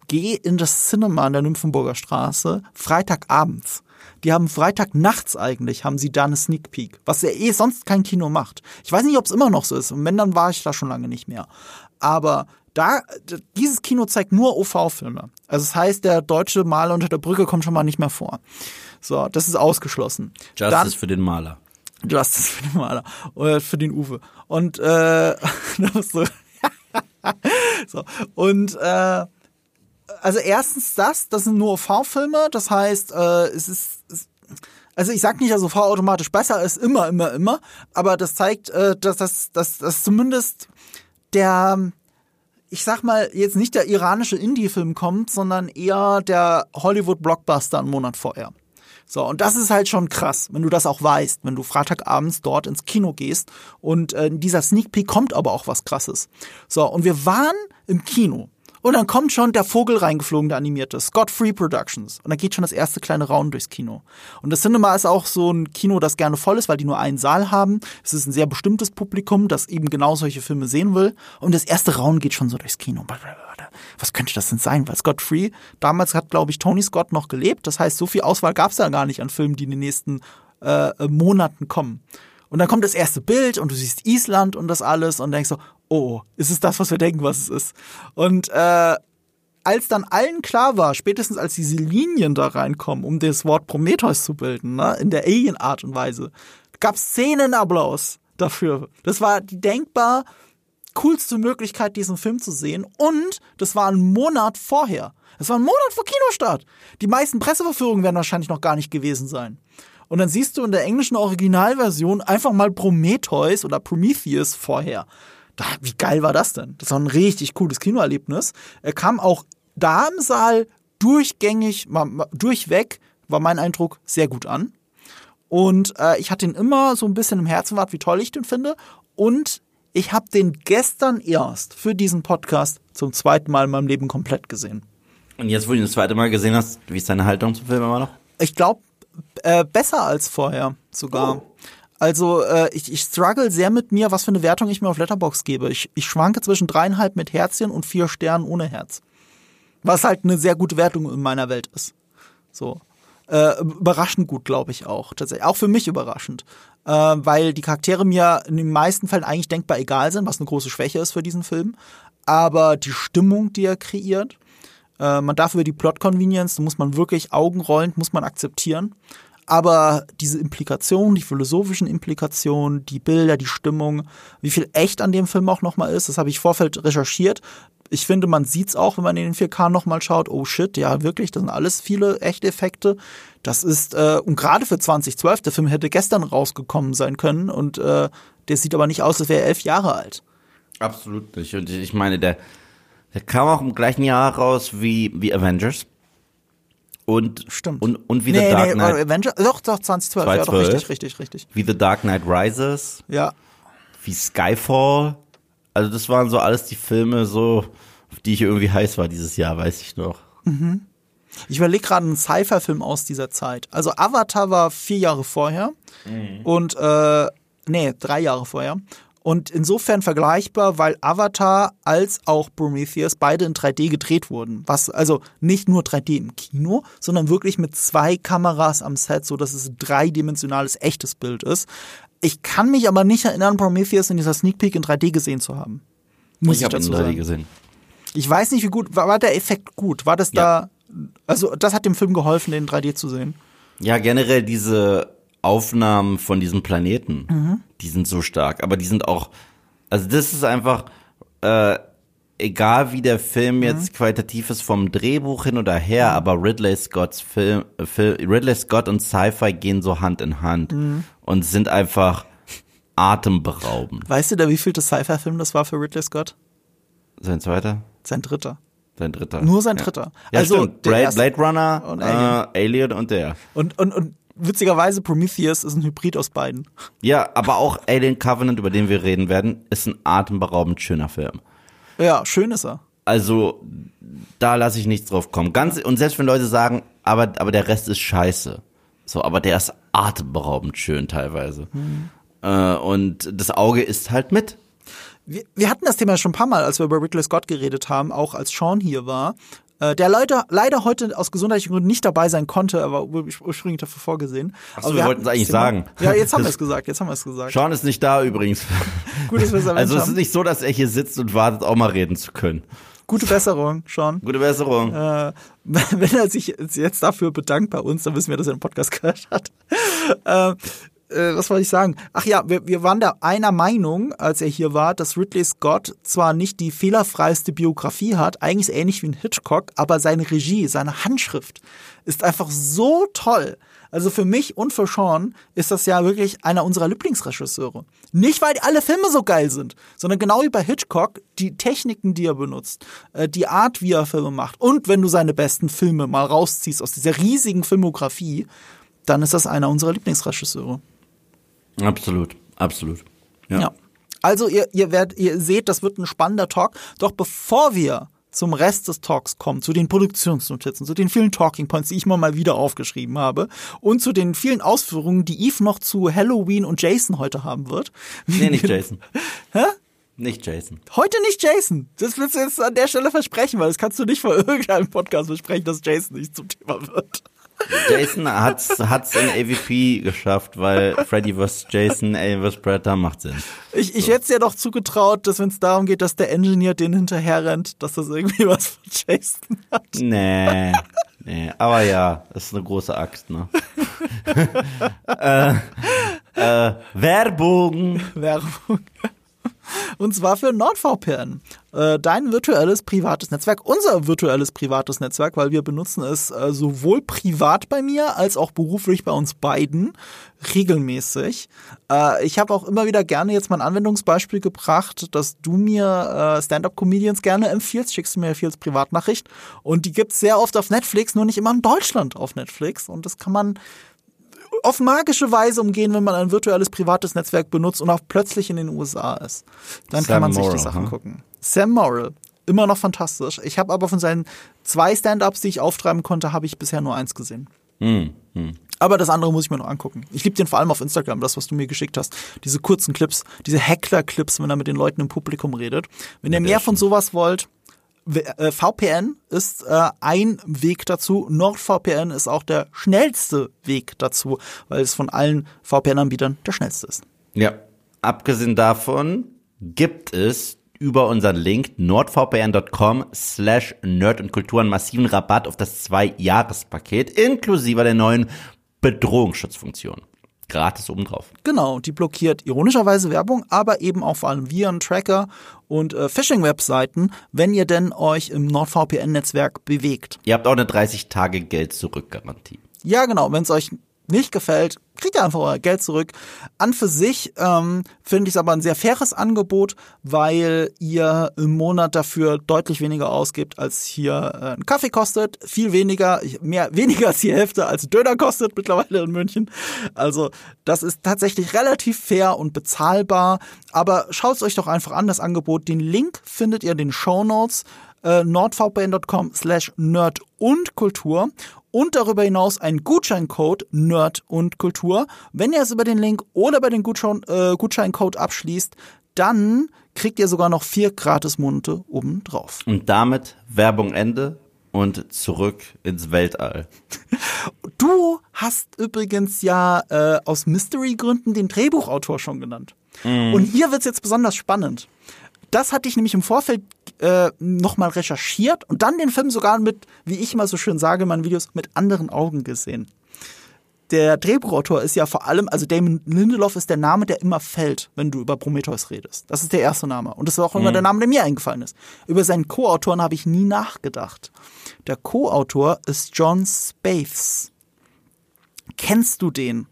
geh in das Cinema an der Nymphenburger Straße Freitagabends. Die haben Freitag nachts eigentlich, haben sie da eine Sneak Peek, was ja eh sonst kein Kino macht. Ich weiß nicht, ob es immer noch so ist. Und wenn, dann war ich da schon lange nicht mehr. Aber da, dieses Kino zeigt nur OV-Filme. Also das heißt, der deutsche Maler unter der Brücke kommt schon mal nicht mehr vor. So, das ist ausgeschlossen. Justice für den Maler. Justice für den Maler. Oder für den Uwe. Und äh, du so. Und äh, also erstens das, das sind nur OV-Filme, das heißt, äh, es ist. Es, also ich sag nicht, dass OV automatisch besser ist, immer, immer, immer, aber das zeigt, äh, dass das dass, dass zumindest der ich sag mal, jetzt nicht der iranische Indie-Film kommt, sondern eher der Hollywood-Blockbuster einen Monat vorher. So, und das ist halt schon krass, wenn du das auch weißt, wenn du Freitagabends dort ins Kino gehst und äh, dieser Sneak Peek kommt aber auch was krasses. So, und wir waren im Kino. Und dann kommt schon der Vogel reingeflogen, der animierte. Scott Free Productions. Und dann geht schon das erste kleine Raunen durchs Kino. Und das Cinema ist auch so ein Kino, das gerne voll ist, weil die nur einen Saal haben. Es ist ein sehr bestimmtes Publikum, das eben genau solche Filme sehen will. Und das erste Raunen geht schon so durchs Kino. Was könnte das denn sein? Weil Scott Free, damals hat, glaube ich, Tony Scott noch gelebt. Das heißt, so viel Auswahl gab es da gar nicht an Filmen, die in den nächsten äh, Monaten kommen. Und dann kommt das erste Bild und du siehst Island und das alles und denkst so, oh, ist es das, was wir denken, was es ist? Und äh, als dann allen klar war, spätestens als diese Linien da reinkommen, um das Wort Prometheus zu bilden, ne, in der Alien-Art und Weise, gab es Szenenapplaus dafür. Das war die denkbar coolste Möglichkeit, diesen Film zu sehen. Und das war ein Monat vorher. Das war ein Monat vor Kinostart. Die meisten Presseverführungen werden wahrscheinlich noch gar nicht gewesen sein. Und dann siehst du in der englischen Originalversion einfach mal Prometheus oder Prometheus vorher. Da, wie geil war das denn? Das war ein richtig cooles Kinoerlebnis. Er kam auch da im Saal durchgängig, durchweg, war mein Eindruck, sehr gut an. Und äh, ich hatte ihn immer so ein bisschen im Herzen wart, wie toll ich den finde. Und ich habe den gestern erst für diesen Podcast zum zweiten Mal in meinem Leben komplett gesehen. Und jetzt, wo du ihn das zweite Mal gesehen hast, wie ist deine Haltung zum Film immer noch? Ich glaube, äh, besser als vorher sogar. Oh. Also äh, ich, ich struggle sehr mit mir, was für eine Wertung ich mir auf Letterbox gebe. Ich, ich schwanke zwischen dreieinhalb mit Herzchen und vier Sternen ohne Herz. Was halt eine sehr gute Wertung in meiner Welt ist. So. Äh, überraschend gut, glaube ich auch. Tatsächlich. Auch für mich überraschend. Äh, weil die Charaktere mir in den meisten Fällen eigentlich denkbar egal sind, was eine große Schwäche ist für diesen Film. Aber die Stimmung, die er kreiert, äh, man darf über die Plot-Convenience, da muss man wirklich augenrollend, muss man akzeptieren. Aber diese Implikationen, die philosophischen Implikationen, die Bilder, die Stimmung, wie viel echt an dem Film auch nochmal ist, das habe ich Vorfeld recherchiert. Ich finde, man sieht's auch, wenn man in den 4K nochmal schaut. Oh shit, ja wirklich, das sind alles viele echte Effekte. Das ist, äh, und gerade für 2012, der Film hätte gestern rausgekommen sein können und äh, der sieht aber nicht aus, als wäre er elf Jahre alt. Absolut nicht. Und ich meine, der, der kam auch im gleichen Jahr raus wie, wie Avengers. Und, Stimmt. Und, und wie nee, The Dark nee, Knight. Avengers, doch, doch, 2012, 2012. Ja, doch, richtig, richtig, richtig. Wie The Dark Knight Rises. Ja. Wie Skyfall. Also das waren so alles die Filme, so, auf die ich irgendwie heiß war dieses Jahr, weiß ich noch. Mhm. Ich überlege gerade einen Sci-Fi-Film aus dieser Zeit. Also Avatar war vier Jahre vorher mhm. und äh, nee, drei Jahre vorher. Und insofern vergleichbar, weil Avatar als auch Prometheus beide in 3D gedreht wurden. Was also nicht nur 3D im Kino, sondern wirklich mit zwei Kameras am Set, so dass es ein dreidimensionales echtes Bild ist. Ich kann mich aber nicht erinnern, Prometheus in dieser Sneak Peek in 3D gesehen zu haben. Muss ich, ich dazu in 3D sagen. gesehen. Ich weiß nicht, wie gut war, war der Effekt gut? War das ja. da also das hat dem Film geholfen, den in 3D zu sehen? Ja, generell diese Aufnahmen von diesem Planeten, mhm. Die sind so stark. Aber die sind auch, also das ist einfach, äh, egal wie der Film mhm. jetzt qualitativ ist vom Drehbuch hin oder her, mhm. aber Ridley Scotts Film, Film Ridley Scott und Sci-Fi gehen so Hand in Hand mhm. und sind einfach atemberaubend. Weißt du da, wie viel das Sci-Fi-Film das war für Ridley Scott? Sein zweiter? Sein dritter. Sein dritter. Nur sein dritter. Ja, also stimmt. Blade, Blade Runner, und Alien. Äh, Alien und der. Und, und, und witzigerweise Prometheus ist ein Hybrid aus beiden. Ja, aber auch Alien Covenant, über den wir reden werden, ist ein atemberaubend schöner Film. Ja, schön ist er. Also, da lasse ich nichts drauf kommen. Ganz, und selbst wenn Leute sagen, aber, aber der Rest ist scheiße. So, aber der ist atemberaubend schön teilweise. Mhm. Äh, und das Auge ist halt mit. Wir, wir hatten das Thema schon ein paar Mal, als wir über Ridley Scott geredet haben, auch als Sean hier war. Äh, der leider, leider heute aus gesundheitlichen Gründen nicht dabei sein konnte, aber ursprünglich dafür vorgesehen. Achso, wir, wir wollten es eigentlich sagen. Ja, jetzt haben wir es gesagt, jetzt haben wir es gesagt. Sean ist nicht da übrigens. Gut, dass wir es Also es ist nicht so, dass er hier sitzt und wartet, auch mal reden zu können. Gute Besserung, Sean. Gute Besserung. Äh, wenn er sich jetzt dafür bedankt bei uns, dann wissen wir, dass er einen Podcast gehört hat. Äh, äh, was wollte ich sagen? Ach ja, wir, wir waren da einer Meinung, als er hier war, dass Ridley Scott zwar nicht die fehlerfreiste Biografie hat, eigentlich ähnlich wie ein Hitchcock, aber seine Regie, seine Handschrift ist einfach so toll. Also für mich und für Sean ist das ja wirklich einer unserer Lieblingsregisseure. Nicht, weil alle Filme so geil sind, sondern genau wie bei Hitchcock, die Techniken, die er benutzt, äh, die Art, wie er Filme macht. Und wenn du seine besten Filme mal rausziehst aus dieser riesigen Filmografie, dann ist das einer unserer Lieblingsregisseure. Absolut, absolut. Ja. ja. Also ihr, ihr, werdet, ihr seht, das wird ein spannender Talk. Doch bevor wir zum Rest des Talks kommen, zu den Produktionsnotizen, zu den vielen Talking Points, die ich mal, mal wieder aufgeschrieben habe und zu den vielen Ausführungen, die Eve noch zu Halloween und Jason heute haben wird. Nee, nicht Jason. Hä? Nicht Jason. Heute nicht Jason. Das willst du jetzt an der Stelle versprechen, weil das kannst du nicht vor irgendeinem Podcast versprechen, dass Jason nicht zum Thema wird. Jason hat's, hat's in AVP geschafft, weil Freddy vs. Jason, Alien vs. Predator macht Sinn. Ich, ich so. hätte es ja doch zugetraut, dass wenn es darum geht, dass der Engineer den hinterher rennt, dass das irgendwie was von Jason hat. Nee. Nee, aber ja, das ist eine große Axt, ne? äh, äh, Werbung. Werbung. Und zwar für NordVPN. Äh, dein virtuelles privates Netzwerk, unser virtuelles privates Netzwerk, weil wir benutzen es äh, sowohl privat bei mir als auch beruflich bei uns beiden regelmäßig. Äh, ich habe auch immer wieder gerne jetzt mal ein Anwendungsbeispiel gebracht, dass du mir Stand-up-Comedians gerne empfiehlst, schickst du mir viel als Privatnachricht. Und die gibt's sehr oft auf Netflix, nur nicht immer in Deutschland auf Netflix. Und das kann man auf magische Weise umgehen, wenn man ein virtuelles privates Netzwerk benutzt und auch plötzlich in den USA ist. Dann Sam kann man sich Morrill, die Sachen huh? gucken. Sam Morrill, immer noch fantastisch. Ich habe aber von seinen zwei Stand-ups, die ich auftreiben konnte, habe ich bisher nur eins gesehen. Mm, mm. Aber das andere muss ich mir noch angucken. Ich liebe den vor allem auf Instagram, das, was du mir geschickt hast. Diese kurzen Clips, diese Heckler-Clips, wenn er mit den Leuten im Publikum redet. Wenn ihr mehr von sowas wollt, VPN ist äh, ein Weg dazu. NordVPN ist auch der schnellste Weg dazu, weil es von allen VPN-Anbietern der schnellste ist. Ja, abgesehen davon gibt es über unseren Link nordvpn.com slash nerd und Kultur einen massiven Rabatt auf das Zwei-Jahres-Paket inklusive der neuen Bedrohungsschutzfunktion gratis obendrauf. Genau, die blockiert ironischerweise Werbung, aber eben auch vor allem Viren-Tracker und äh, Phishing-Webseiten, wenn ihr denn euch im NordVPN-Netzwerk bewegt. Ihr habt auch eine 30-Tage-Geld-Zurück-Garantie. Ja, genau. Wenn es euch nicht gefällt, kriegt ihr einfach euer Geld zurück. An für sich ähm, finde ich es aber ein sehr faires Angebot, weil ihr im Monat dafür deutlich weniger ausgibt, als hier äh, ein Kaffee kostet. Viel weniger, mehr, weniger als die Hälfte als Döner kostet mittlerweile in München. Also das ist tatsächlich relativ fair und bezahlbar. Aber schaut es euch doch einfach an, das Angebot. Den Link findet ihr in den Show Notes äh, nordvpn.com slash nerd und Kultur und darüber hinaus ein Gutscheincode Nerd und Kultur. Wenn ihr es über den Link oder bei den Gutschein, äh, Gutscheincode abschließt, dann kriegt ihr sogar noch vier Gratis-Monate obendrauf. Und damit Werbung Ende und zurück ins Weltall. Du hast übrigens ja äh, aus Mystery-Gründen den Drehbuchautor schon genannt. Mm. Und hier wird's jetzt besonders spannend. Das hatte ich nämlich im Vorfeld äh, nochmal recherchiert und dann den Film sogar mit, wie ich immer so schön sage in meinen Videos, mit anderen Augen gesehen. Der Drehbuchautor ist ja vor allem, also Damon Lindelof ist der Name, der immer fällt, wenn du über Prometheus redest. Das ist der erste Name. Und das ist auch immer mhm. der Name, der mir eingefallen ist. Über seinen Co-Autoren habe ich nie nachgedacht. Der Co-Autor ist John Spaths. Kennst du den?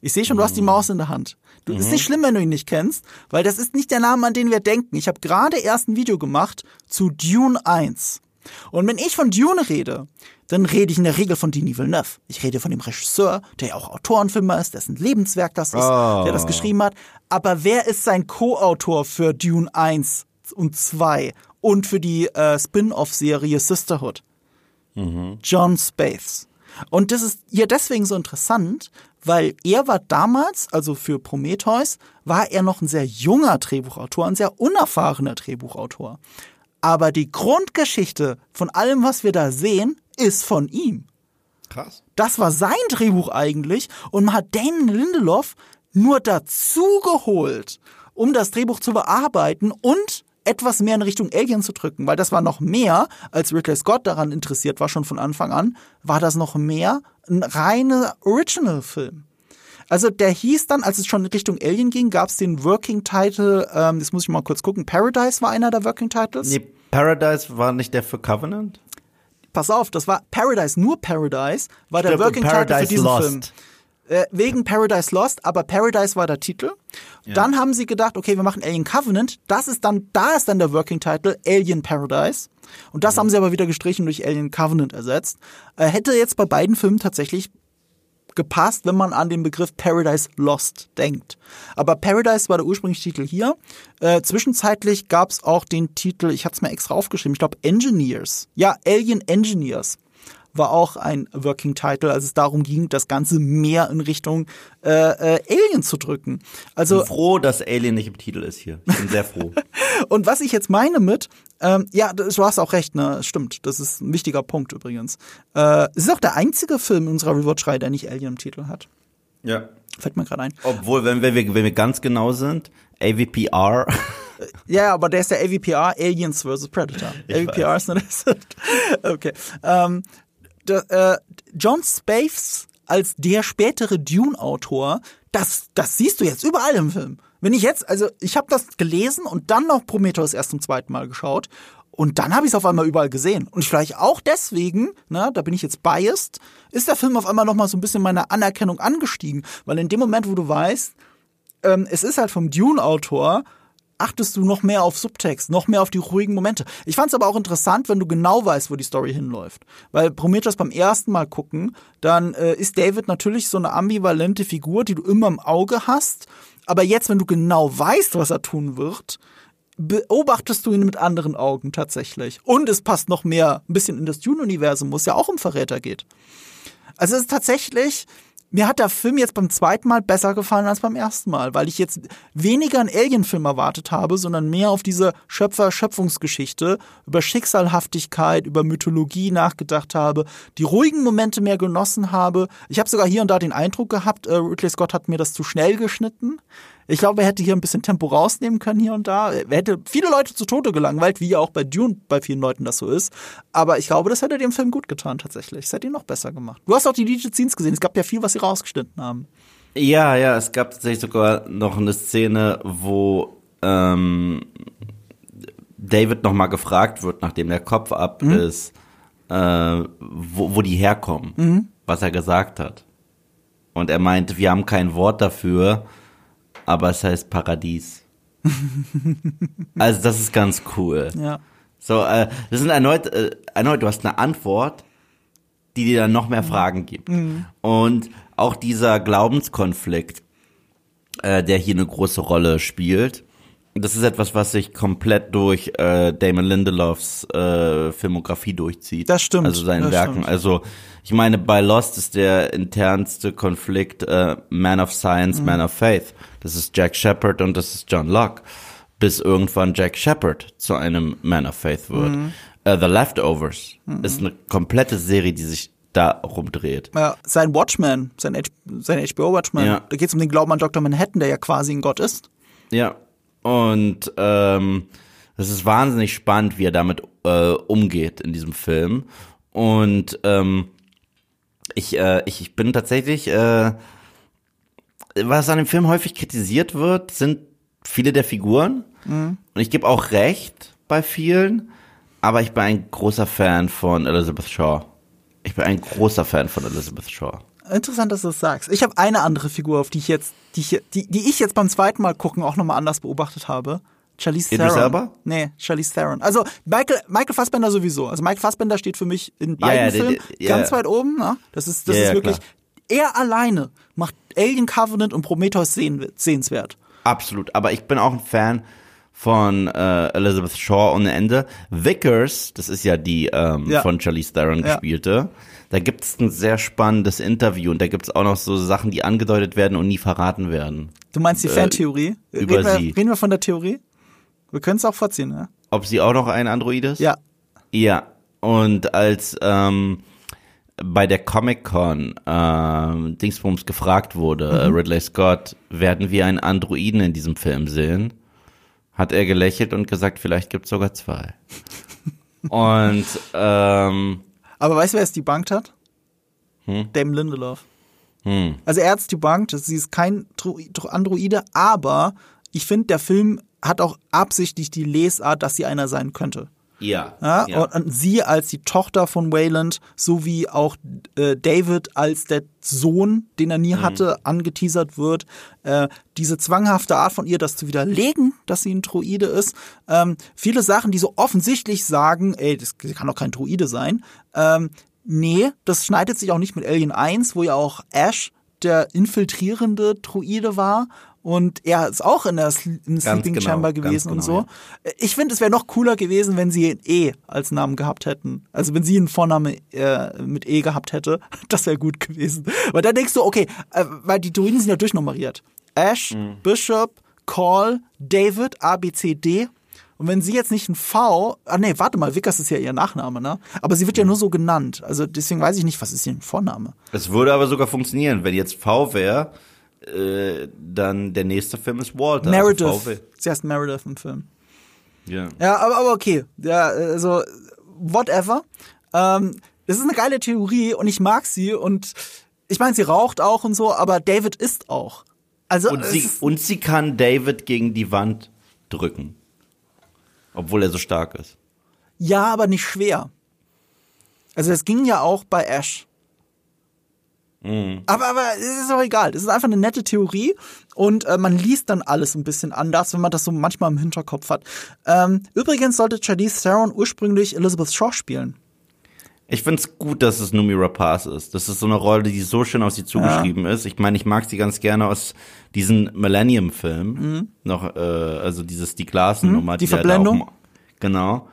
Ich sehe schon, du hast die mhm. Maus in der Hand. Du, mhm. Ist nicht schlimm, wenn du ihn nicht kennst, weil das ist nicht der Name, an den wir denken. Ich habe gerade erst ein Video gemacht zu Dune 1. Und wenn ich von Dune rede, dann rede ich in der Regel von Denis Villeneuve. Ich rede von dem Regisseur, der ja auch Autorenfilmer ist, dessen Lebenswerk das ist, oh. der das geschrieben hat. Aber wer ist sein Co-Autor für Dune 1 und 2 und für die äh, Spin-off-Serie Sisterhood? Mhm. John Spaths. Und das ist hier deswegen so interessant, weil er war damals, also für Prometheus, war er noch ein sehr junger Drehbuchautor, ein sehr unerfahrener Drehbuchautor. Aber die Grundgeschichte von allem, was wir da sehen, ist von ihm. Krass. Das war sein Drehbuch eigentlich und man hat Damon Lindelof nur dazu geholt, um das Drehbuch zu bearbeiten und etwas mehr in Richtung Alien zu drücken, weil das war noch mehr, als Ridley Scott daran interessiert war, schon von Anfang an, war das noch mehr ein reiner Original-Film. Also der hieß dann, als es schon in Richtung Alien ging, gab es den Working Title, ähm, das muss ich mal kurz gucken, Paradise war einer der Working Titles. Nee, Paradise war nicht der für Covenant? Pass auf, das war Paradise, nur Paradise war der Working Title für diesen Lost. Film. Äh, wegen Paradise Lost, aber Paradise war der Titel. Dann haben sie gedacht, okay, wir machen Alien Covenant. Das ist dann, da ist dann der Working Title Alien Paradise. Und das haben sie aber wieder gestrichen durch Alien Covenant ersetzt. Äh, hätte jetzt bei beiden Filmen tatsächlich gepasst, wenn man an den Begriff Paradise Lost denkt. Aber Paradise war der ursprüngliche Titel hier. Äh, zwischenzeitlich gab es auch den Titel, ich hatte es mir extra aufgeschrieben, ich glaube Engineers. Ja, Alien Engineers war auch ein Working Title, als es darum ging, das Ganze mehr in Richtung äh, äh, Alien zu drücken. Also Ich bin froh, dass Alien nicht im Titel ist hier. Ich bin sehr froh. und was ich jetzt meine mit, ähm, ja, du hast auch recht, ne, stimmt. Das ist ein wichtiger Punkt übrigens. Äh, es ist auch der einzige Film in unserer Rewatch-Reihe, der nicht Alien im Titel hat. ja. Fällt mir gerade ein. Obwohl, wenn wir, wenn wir ganz genau sind, AVPR, Ja, aber der ist der AVPR, Aliens vs. Predator. AVPR ist nicht das. Okay. Ähm, äh, John Spaves als der spätere Dune-Autor, das, das siehst du jetzt überall im Film. Wenn ich jetzt, also ich habe das gelesen und dann noch Prometheus erst zum zweiten Mal geschaut und dann habe ich es auf einmal überall gesehen. Und vielleicht auch deswegen, na, da bin ich jetzt biased, ist der Film auf einmal noch mal so ein bisschen meiner Anerkennung angestiegen, weil in dem Moment, wo du weißt, ähm, es ist halt vom Dune-Autor, achtest du noch mehr auf Subtext, noch mehr auf die ruhigen Momente. Ich fand es aber auch interessant, wenn du genau weißt, wo die Story hinläuft. Weil Prometheus beim ersten Mal gucken, dann äh, ist David natürlich so eine ambivalente Figur, die du immer im Auge hast. Aber jetzt, wenn du genau weißt, was er tun wird, beobachtest du ihn mit anderen Augen tatsächlich. Und es passt noch mehr ein bisschen in das Dune-Universum, wo es ja auch um Verräter geht. Also es ist tatsächlich, mir hat der Film jetzt beim zweiten Mal besser gefallen als beim ersten Mal, weil ich jetzt weniger einen Alien-Film erwartet habe, sondern mehr auf diese Schöpfer-Schöpfungsgeschichte, über Schicksalhaftigkeit, über Mythologie nachgedacht habe, die ruhigen Momente mehr genossen habe. Ich habe sogar hier und da den Eindruck gehabt, äh, Ridley Scott hat mir das zu schnell geschnitten. Ich glaube, er hätte hier ein bisschen Tempo rausnehmen können hier und da. Er hätte viele Leute zu Tode gelangweilt, wie ja auch bei Dune bei vielen Leuten das so ist. Aber ich glaube, das hätte dem Film gut getan tatsächlich. Es hätte ihn noch besser gemacht. Du hast auch die Deleted Scenes gesehen. Es gab ja viel, was sie rausgeschnitten haben. Ja, ja, es gab tatsächlich sogar noch eine Szene, wo ähm, David nochmal gefragt wird, nachdem der Kopf ab ist, äh, wo, wo die herkommen, was er gesagt hat. Und er meinte, wir haben kein Wort dafür, aber es heißt Paradies. also das ist ganz cool. Ja. So, äh, das sind erneut, äh, erneut, du hast eine Antwort, die dir dann noch mehr Fragen gibt. Und auch dieser Glaubenskonflikt, äh, der hier eine große Rolle spielt, das ist etwas, was sich komplett durch äh, Damon Lindelofs äh, Filmografie durchzieht. Das stimmt, Also seinen Werken. stimmt. Also ich meine, bei Lost ist der internste Konflikt äh, Man of Science, Mhm. Man of Faith. Das ist Jack Shepard und das ist John Locke. Bis irgendwann Jack Shepard zu einem Man of Faith wird. Mhm. Äh, The Leftovers ist eine komplette Serie, die sich da rumdreht. Ja, sein Watchman, sein, H sein HBO Watchman, Ja. da geht es um den Glauben an Dr. Manhattan, der ja quasi ein Gott ist. Ja. Und ähm, das ist wahnsinnig spannend, wie er damit äh, umgeht in diesem Film. Und ähm, ich, äh, ich, ich bin tatsächlich, äh, was an dem Film häufig kritisiert wird, sind viele der Figuren. Und ich gebe auch recht bei vielen, aber ich bin ein großer Fan von Elizabeth Shaw. Ich bin ein großer Fan von Elizabeth Shaw. Interessant, dass du das sagst. Ich habe eine andere Figur, auf die ich jetzt, die ich, die, die ich jetzt beim zweiten Mal gucken auch nochmal anders beobachtet habe. Charlize Idris Theron. Elba? Nee, Charlize Theron. Also Michael, Michael Fassbender sowieso. Also Michael Fassbender steht für mich in Ja, beiden ja, Filmen der- ja. ganz weit oben. Ne? Das ist, das Ja, ist ja, wirklich, er alleine macht Alien Covenant und Prometheus sehen, sehenswert. Absolut, aber ich bin auch ein Fan von äh, Elizabeth Shaw ohne Ende. Vickers, das ist ja die ähm, Ja. von Charlize Theron Ja. gespielte, da gibt es ein sehr spannendes Interview und da gibt es auch noch so Sachen, die angedeutet werden und nie verraten werden. Du meinst die Fantheorie? Äh, über reden, wir, sie. reden wir von der Theorie? Wir können es auch vorziehen, ne? Ob sie auch noch ein Android ist? Ja. Ja, und als ähm, bei der Comic-Con ähm, Dingsbums gefragt wurde, Mhm. Ridley Scott, werden wir einen Androiden in diesem Film sehen? Hat er gelächelt und gesagt, vielleicht gibt's sogar zwei. und ähm, Aber weißt du, wer es debunked hat? Hm? Damon Lindelof. Also er hat's debunked, sie ist kein Androide, aber ich finde, der Film hat auch absichtlich die Lesart, dass sie einer sein könnte. Ja. Ja, ja. Und, sie als die Tochter von Wayland, sowie auch äh, David als der Sohn, den er nie Mhm. hatte, angeteasert wird. Äh, diese zwanghafte Art von ihr, das zu widerlegen, dass sie ein Droide ist. Ähm, viele Sachen, die so offensichtlich sagen, ey, das kann doch kein Droide sein. Ähm, nee, das schneidet sich auch nicht mit Alien 1, wo ja auch Ash der infiltrierende Droide war. Und er ist auch in der Sl- im Sleeping genau, Chamber gewesen und genau, so. Ich finde, es wäre noch cooler gewesen, wenn sie E als Namen gehabt hätten. Also wenn sie einen Vorname äh, mit E gehabt hätte, das wäre gut gewesen. Weil dann denkst du, okay, äh, weil die Druiden sind ja durchnummeriert. Ash, Mhm. Bishop, Call, David, A, B, C, D. Und wenn sie jetzt nicht ein V, ah nee, warte mal, Vickers ist ja ihr Nachname, ne? Aber sie wird Mhm. ja nur so genannt. Also deswegen weiß ich nicht, was ist ihr Vorname. Es würde aber sogar funktionieren, wenn jetzt V wäre, äh, dann der nächste Film ist Walter. Meredith. Also V wär- sie heißt Meredith im Film. ja. Ja, aber, aber okay. Ja, also, whatever. Ähm, das ist eine geile Theorie und ich mag sie und ich meine, sie raucht auch und so, aber David isst auch. Also, Und sie, ist, und sie kann David gegen die Wand drücken. Obwohl er so stark ist. ja, aber nicht schwer. Also, das ging ja auch bei Ash. Mhm. Aber, aber es ist auch egal. Das ist einfach eine nette Theorie und äh, man liest dann alles ein bisschen anders, wenn man das so manchmal im Hinterkopf hat. Ähm, übrigens sollte Charlize Theron ursprünglich Elizabeth Shaw spielen. Ich find's gut, dass es Numi Rapaz ist. Das ist so eine Rolle, die so schön auf sie zugeschrieben ist. Ich meine, ich mag sie ganz gerne aus diesen Millennium-Filmen. Noch, äh, also dieses Die Glasnummer. Mhm, die da Verblendung. auch- genau.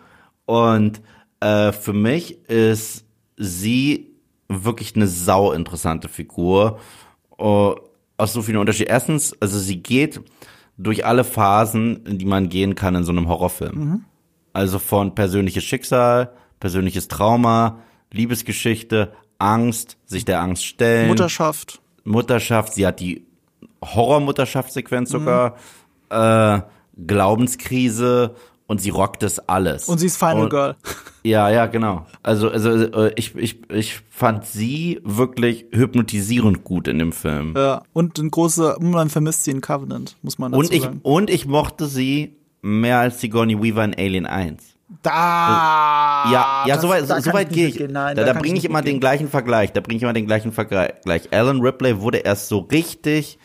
Und äh, für mich ist sie wirklich eine sau interessante Figur. Oh, aus so vielen Unterschieden. Erstens, also sie geht durch alle Phasen, in die man gehen kann in so einem Horrorfilm. Also von persönliches Schicksal, persönliches Trauma, Liebesgeschichte, Angst, sich der Angst stellen, Mutterschaft. Mutterschaft. Sie hat die Horror-Mutterschaftssequenz sogar, äh, Glaubenskrise und sie rockt das alles. Und sie ist Final Und- Girl. Ja, ja, genau. Also, also äh, ich, ich, ich fand sie wirklich hypnotisierend gut in dem Film. Ja, und ein großer, man vermisst sie in Covenant, muss man dazu und ich sagen. und ich mochte sie mehr als Sigourney Weaver in Alien 1. Da! Ja, ja, das- soweit, da kann so weit gehe ich. Nein, da da kann bringe ich nicht immer den mitgehen. gleichen Vergleich. Da bringe ich immer den gleichen Vergleich. Alan Ripley wurde erst so richtig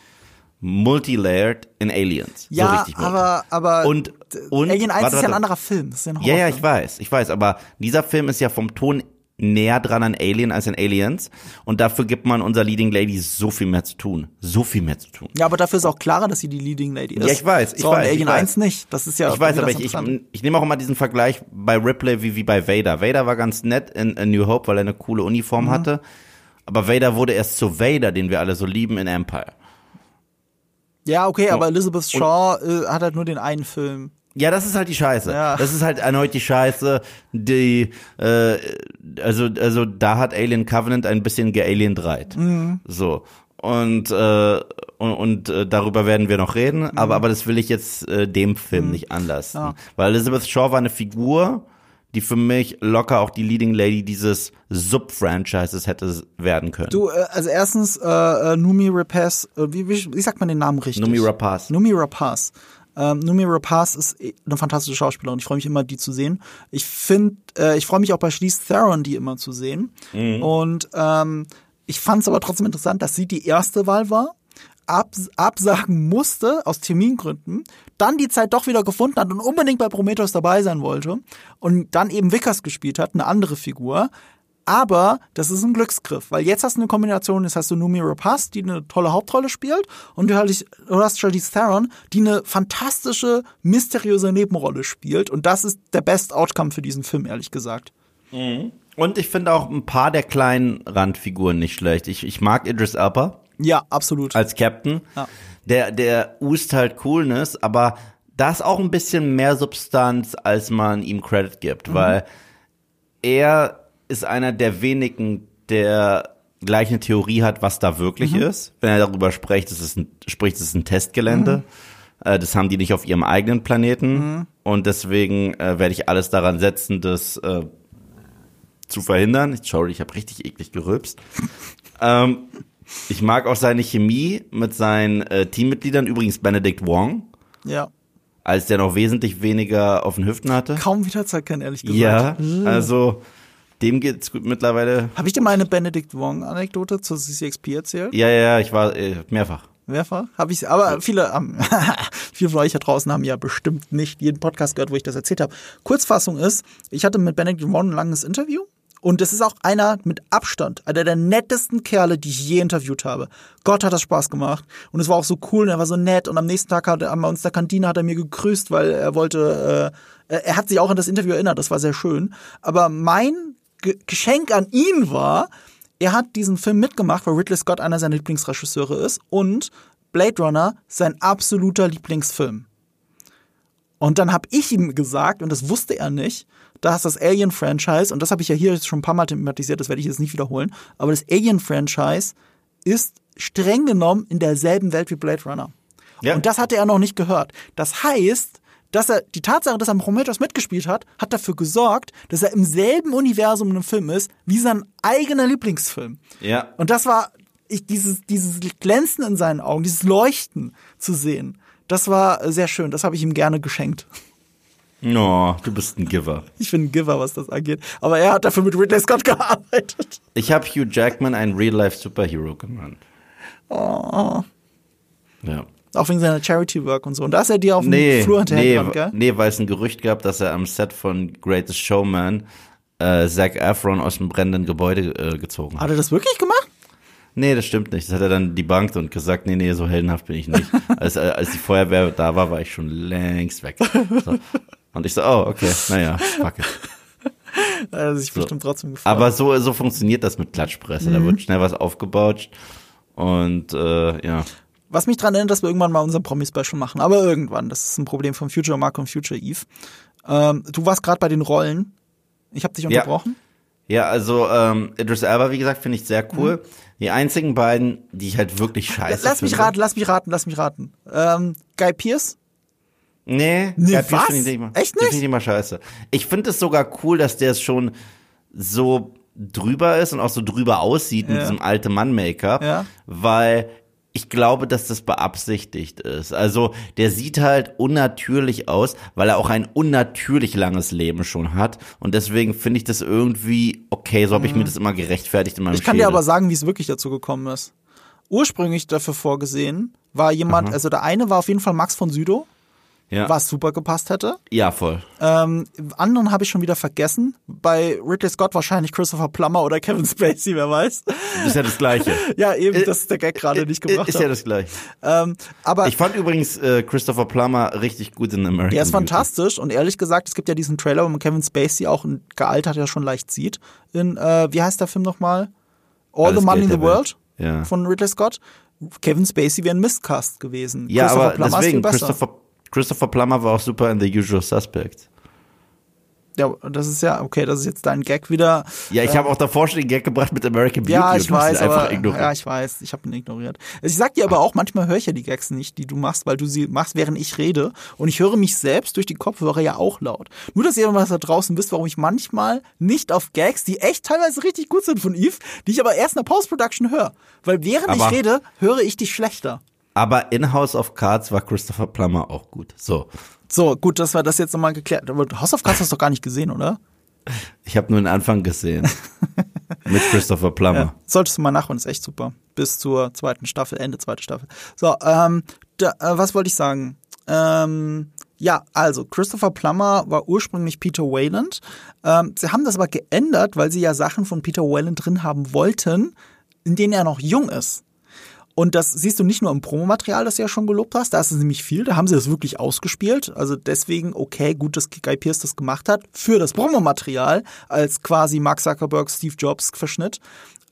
multilayered in Aliens. so Ja, richtig multi- aber, aber Und- und- Alien 1 warte, ist ja ein anderer Film. Ist ja ein Ja, ja, ich weiß, ich weiß, aber dieser Film ist ja vom Ton näher dran an Alien als an Aliens und dafür gibt man unserer Leading Lady so viel mehr zu tun. So viel mehr zu tun. Ja, aber dafür ist auch klarer, dass sie die Leading Lady ist. Ja, ich weiß, ich so, weiß, ich Alien weiß. 1 nicht. Das ist ja Ich weiß, aber ich, ich, ich nehme auch immer diesen Vergleich bei Ripley wie, wie bei Vader. Vader war ganz nett in, in New Hope, weil er eine coole Mhm. Uniform hatte. Aber Vader wurde erst zu Vader, den wir alle so lieben in Empire. Ja, okay, aber Elizabeth Shaw äh, hat halt nur den einen Film. Ja, das ist halt die Scheiße. Ja. Das ist halt erneut die Scheiße, die, äh, also, also da hat Alien Covenant ein bisschen gealien dreit. Mhm. So. Und, äh, und, und äh, darüber werden wir noch reden, Mhm. aber, aber das will ich jetzt äh, dem Film nicht anlassen. Weil Elizabeth Shaw war eine Figur, die für mich locker auch die Leading Lady dieses Sub-Franchises hätte werden können. Du, äh, also erstens, äh, äh, Numi Rapaz, äh, wie, wie, wie sagt man den Namen richtig? Numi Rapaz. Numi Rapaz. Ähm, Numi Rapaz ist eine fantastische Schauspielerin. Ich freue mich immer, die zu sehen. Ich finde, äh, ich freue mich auch bei Charlize Theron, die immer zu sehen. Und ähm, ich fand es aber trotzdem interessant, dass sie die erste Wahl war, abs absagen musste aus Termingründen, dann die Zeit doch wieder gefunden hat und unbedingt bei Prometheus dabei sein wollte und dann eben Vickers gespielt hat, eine andere Figur. Aber das ist ein Glücksgriff, weil jetzt hast du eine Kombination, jetzt hast du Numi Rapaz, die eine tolle Hauptrolle spielt, und du hast Charlize Theron, die eine fantastische, mysteriöse Nebenrolle spielt. Und das ist der Best Outcome für diesen Film, ehrlich gesagt. Und ich finde auch ein paar der kleinen Randfiguren nicht schlecht. Ich, ich mag Idris Elba. Ja, absolut. als Captain. Ja. Der, der ust halt Coolness, aber da ist auch ein bisschen mehr Substanz, als man ihm Credit gibt, Mhm. weil er ist einer der wenigen, der gleich eine Theorie hat, was da wirklich Mhm. ist. Wenn er darüber spricht, es ist ein, spricht, es ist ein Testgelände. Mhm. Äh, Das haben die nicht auf ihrem eigenen Planeten. Und deswegen äh, werde ich alles daran setzen, das äh, zu verhindern. Sorry, ich habe richtig eklig gerülpst. ähm, Ich mag auch seine Chemie mit seinen äh, Teammitgliedern, übrigens Benedict Wong, Ja. als der noch wesentlich weniger auf den Hüften hatte. Kaum wiederzuerkennen, ehrlich gesagt. Ja, also dem geht's gut mittlerweile. Habe ich dir mal eine Benedict Wong-Anekdote zur CCXP erzählt? Ja, ja, ja, ich war äh, mehrfach. Mehrfach? Habe ich, aber viele, ähm, viele von euch da draußen haben ja bestimmt nicht jeden Podcast gehört, wo ich das erzählt habe. Kurzfassung ist, ich hatte mit Benedict Wong ein langes Interview und es ist auch einer mit Abstand, einer der nettesten Kerle, die ich je interviewt habe. Gott hat das Spaß gemacht und es war auch so cool und er war so nett und am nächsten Tag hat er, an uns der Kantine hat er mir gegrüßt, weil er wollte, äh, er hat sich auch an das Interview erinnert, das war sehr schön. Aber mein Ge Geschenk an ihn war, er hat diesen Film mitgemacht, weil Ridley Scott einer seiner Lieblingsregisseure ist und Blade Runner sein absoluter Lieblingsfilm. Und dann habe ich ihm gesagt, und das wusste er nicht, dass das Alien-Franchise, und das habe ich ja hier jetzt schon ein paar Mal thematisiert, das werde ich jetzt nicht wiederholen, aber das Alien-Franchise ist streng genommen in derselben Welt wie Blade Runner. Ja. Und das hatte er noch nicht gehört. Das heißt, dass er die Tatsache, dass er Prometheus mitgespielt hat, hat dafür gesorgt, dass er im selben Universum in einem Film ist wie sein eigener Lieblingsfilm. Ja. Und das war ich, dieses, dieses Glänzen in seinen Augen, dieses Leuchten zu sehen. Das war sehr schön. Das habe ich ihm gerne geschenkt. No, du bist ein Giver. Ich bin ein Giver, was das angeht. Aber er hat dafür mit Ridley Scott gearbeitet. Ich habe Hugh Jackman einen Real-Life-Superhero genannt. Oh. Ja. Auch wegen seiner Charity-Work und so. Und da ist er dir auf dem Nee, Flur nee, hinterhergerannt, gell? nee, weil es ein Gerücht gab, dass er am Set von Greatest Showman äh, Zac Efron aus dem brennenden Gebäude äh, gezogen hat. Hat er das wirklich gemacht? Nee, das stimmt nicht. Das hat er dann debunked und gesagt, nee, nee, so heldenhaft bin ich nicht. als, äh, als die Feuerwehr da war, war ich schon längst weg. So. Und ich so, oh, okay, naja, fuck it. Hat sich bestimmt trotzdem gefreut. Aber so, so funktioniert das mit Klatschpresse. Da wird schnell was aufgebaut und äh, ja. Was mich dran erinnert, dass wir irgendwann mal unser Promi-Special machen. Aber irgendwann. Das ist ein Problem von Future Mark und Future Eve. Ähm, du warst gerade bei den Rollen. Ich habe dich Ja. unterbrochen. Ja, also ähm, Idris Elba, wie gesagt, finde ich sehr cool. Die einzigen beiden, die ich halt wirklich scheiße Lass mich finde. raten, lass mich raten, lass mich raten. Ähm, Guy Pierce? Nee, Nee, Guy was? finde ich nicht mal, Echt nicht? finde ich immer scheiße. Ich finde es sogar cool, dass der es schon so drüber ist und auch so drüber aussieht mit Ja. diesem alte Mann-Make-up, Ja. weil ich glaube, dass das beabsichtigt ist. Also der sieht halt unnatürlich aus, weil er auch ein unnatürlich langes Leben schon hat und deswegen finde ich das irgendwie okay, so habe ich mir das immer gerechtfertigt in meinem Mhm. Ich kann Schädel. dir aber sagen, wie es wirklich dazu gekommen ist. Ursprünglich dafür vorgesehen war jemand, also der eine war auf jeden Fall Max von Südow, ja. was super gepasst hätte. Ja, voll. Ähm, anderen habe ich schon wieder vergessen. Bei Ridley Scott wahrscheinlich Christopher Plummer oder Kevin Spacey, wer weiß. Ist ja das Gleiche. Ja, eben, das ist der Gag gerade nicht gebracht Ist ja das Gleiche. Ähm, aber Ich fand übrigens äh, Christopher Plummer richtig gut in American Der ist Beauty. fantastisch und ehrlich gesagt, es gibt ja diesen Trailer, wo man Kevin Spacey auch gealtert ja schon leicht sieht. In, äh, wie heißt der Film nochmal? All Alles the Money in the World. Ja. von Ridley Scott. Kevin Spacey wäre ein Mistcast gewesen. Ja, Christopher aber Plummer ist deswegen, viel besser. Christopher, Christopher Plummer war auch super in The Usual Suspect. Ja, das ist ja, okay, das ist jetzt dein Gag wieder. Ja, ich habe auch davor schon den Gag gebracht mit American Beauty. Ja, ich weiß, einfach aber ignoriert. ja, ich weiß, ich habe ihn ignoriert. Ich sag dir aber auch, manchmal höre ich ja die Gags nicht, die du machst, weil du sie machst, während ich rede. Und ich höre mich selbst durch die Kopfhörer ja auch laut. Nur, dass ihr was da draußen wisst, warum ich manchmal nicht auf Gags, die echt teilweise richtig gut sind von Eve, die ich aber erst in der Post-Production höre. Weil während Aber- ich rede, höre ich dich schlechter. Aber in House of Cards war Christopher Plummer auch gut. So, So, gut, dass wir das jetzt nochmal geklärt Aber House of Cards hast du doch gar nicht gesehen, oder? ich habe nur den Anfang gesehen. mit Christopher Plummer. Ja, solltest du mal nachholen, ist echt super. Bis zur zweiten Staffel, Ende zweite Staffel. So, ähm, da, äh, was wollte ich sagen? Ähm, ja, also Christopher Plummer war ursprünglich Peter Wayland. Ähm, sie haben das aber geändert, weil sie ja Sachen von Peter Wayland drin haben wollten, in denen er noch jung ist. Und das siehst du nicht nur im Promomaterial, das du ja schon gelobt hast, da ist es nämlich viel, da haben sie das wirklich ausgespielt. Also deswegen, okay, gut, dass Guy Pierce das gemacht hat, für das Promomaterial, als quasi Mark Zuckerberg, Steve Jobs Verschnitt.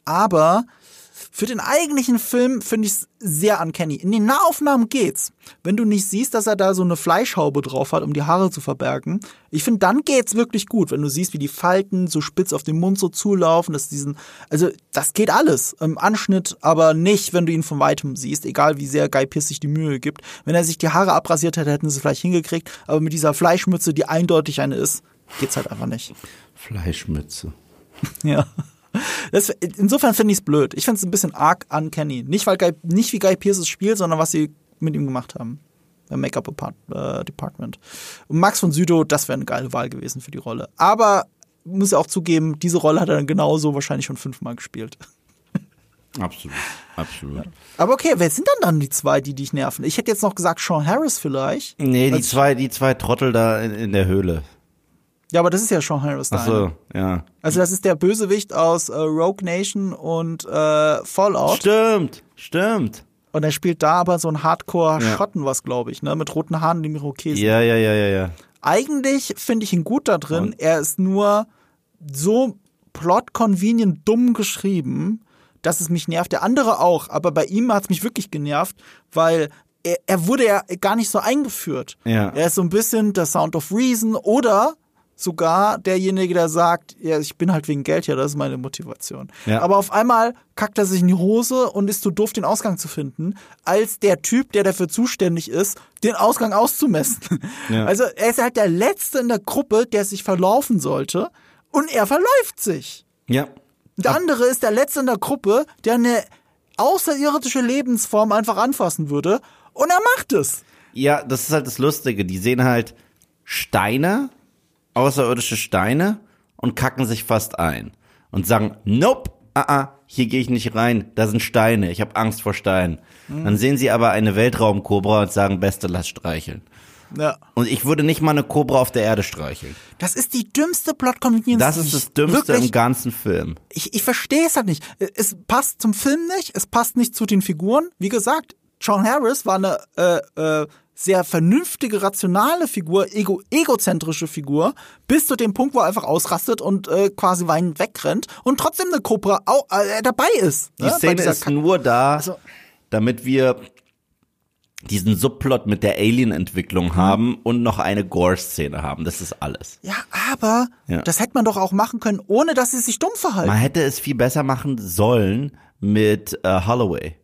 Aber für den eigentlichen Film finde ich es sehr uncanny. In den Nahaufnahmen geht's. Wenn du nicht siehst, dass er da so eine Fleischhaube drauf hat, um die Haare zu verbergen. Ich finde, dann geht's wirklich gut, wenn du siehst, wie die Falten so spitz auf den Mund so zulaufen, dass diesen, also das geht alles im Anschnitt, aber nicht, wenn du ihn von weitem siehst, egal wie sehr Guy Pearce sich die Mühe gibt. Wenn er sich die Haare abrasiert hätte, hätten sie es vielleicht hingekriegt, aber mit dieser Fleischmütze, die eindeutig eine ist, geht's halt einfach nicht. Fleischmütze. Ja. Das, insofern finde ich es blöd. Ich finde es ein bisschen arg uncanny. Nicht, weil Guy, nicht wie Guy Pierce es spielt, sondern was sie mit ihm gemacht haben. Im Make-up-Department. Und Max von Südow, das wäre eine geile Wahl gewesen für die Rolle. Aber muss ja auch zugeben, diese Rolle hat er dann genauso wahrscheinlich schon fünfmal gespielt. Absolut, absolut. Aber okay, wer sind dann dann die zwei, die dich nerven? Ich hätte jetzt noch gesagt Sean Harris vielleicht. Nee, die Als- zwei, die zwei Trottel da in, in der Höhle. Ja, aber das ist ja Sean Harris. Ach so, ja. Also das ist der Bösewicht aus äh, Rogue Nation und äh, Fallout. Stimmt, stimmt. Und er spielt da aber so ein Ja. Hardcore-Schotten was, glaube ich, ne? Mit roten Haaren dem Irokesen. Ja, ja, ja, ja, ja. Eigentlich finde ich ihn gut da drin. Und? Er ist nur so plot-convenient dumm geschrieben, dass es mich nervt. Der andere auch, aber bei ihm hat es mich wirklich genervt, weil er, er wurde ja gar nicht so eingeführt. Ja. Er ist so ein bisschen der Sound of Reason oder sogar derjenige, der sagt, ja, ich bin halt wegen Geld hier, das ist meine Motivation. Ja. Aber auf einmal kackt er sich in die Hose und ist zu doof, den Ausgang zu finden, als der Typ, der dafür zuständig ist, den Ausgang auszumessen. Ja. Also er ist halt der Letzte in der Gruppe, der sich verlaufen sollte und er verläuft sich. Ja. Der andere ist der Letzte in der Gruppe, der eine außerirdische Lebensform einfach anfassen würde und er macht es. Ja, das ist halt das Lustige. Die sehen halt Steine, außerirdische Steine und kacken sich fast ein. Und sagen, nope, ah, ah, hier gehe ich nicht rein, da sind Steine, ich habe Angst vor Steinen. Dann sehen sie aber eine Weltraumkobra und sagen, beste, lass streicheln. Ja. Und ich würde nicht mal eine Kobra auf der Erde streicheln. Das ist die dümmste Plot-Convenience. Das ist das Dümmste wirklich, im ganzen Film. Ich, ich verstehe es halt nicht. Es passt zum Film nicht, es passt nicht zu den Figuren. Wie gesagt, Sean Harris war eine äh, äh, sehr vernünftige, rationale Figur, ego, egozentrische Figur, bis zu dem Punkt, wo er einfach ausrastet und äh, quasi weinend wegrennt und trotzdem eine Cobra au, äh, dabei ist. Die ne, Szene ist Kack- nur da, Also- damit wir diesen Subplot mit der Alien-Entwicklung Mhm. haben und noch eine Gore-Szene haben. Das ist alles. Ja, aber Ja. das hätte man doch auch machen können, ohne dass sie sich dumm verhalten. Man hätte es viel besser machen sollen mit äh, Holloway.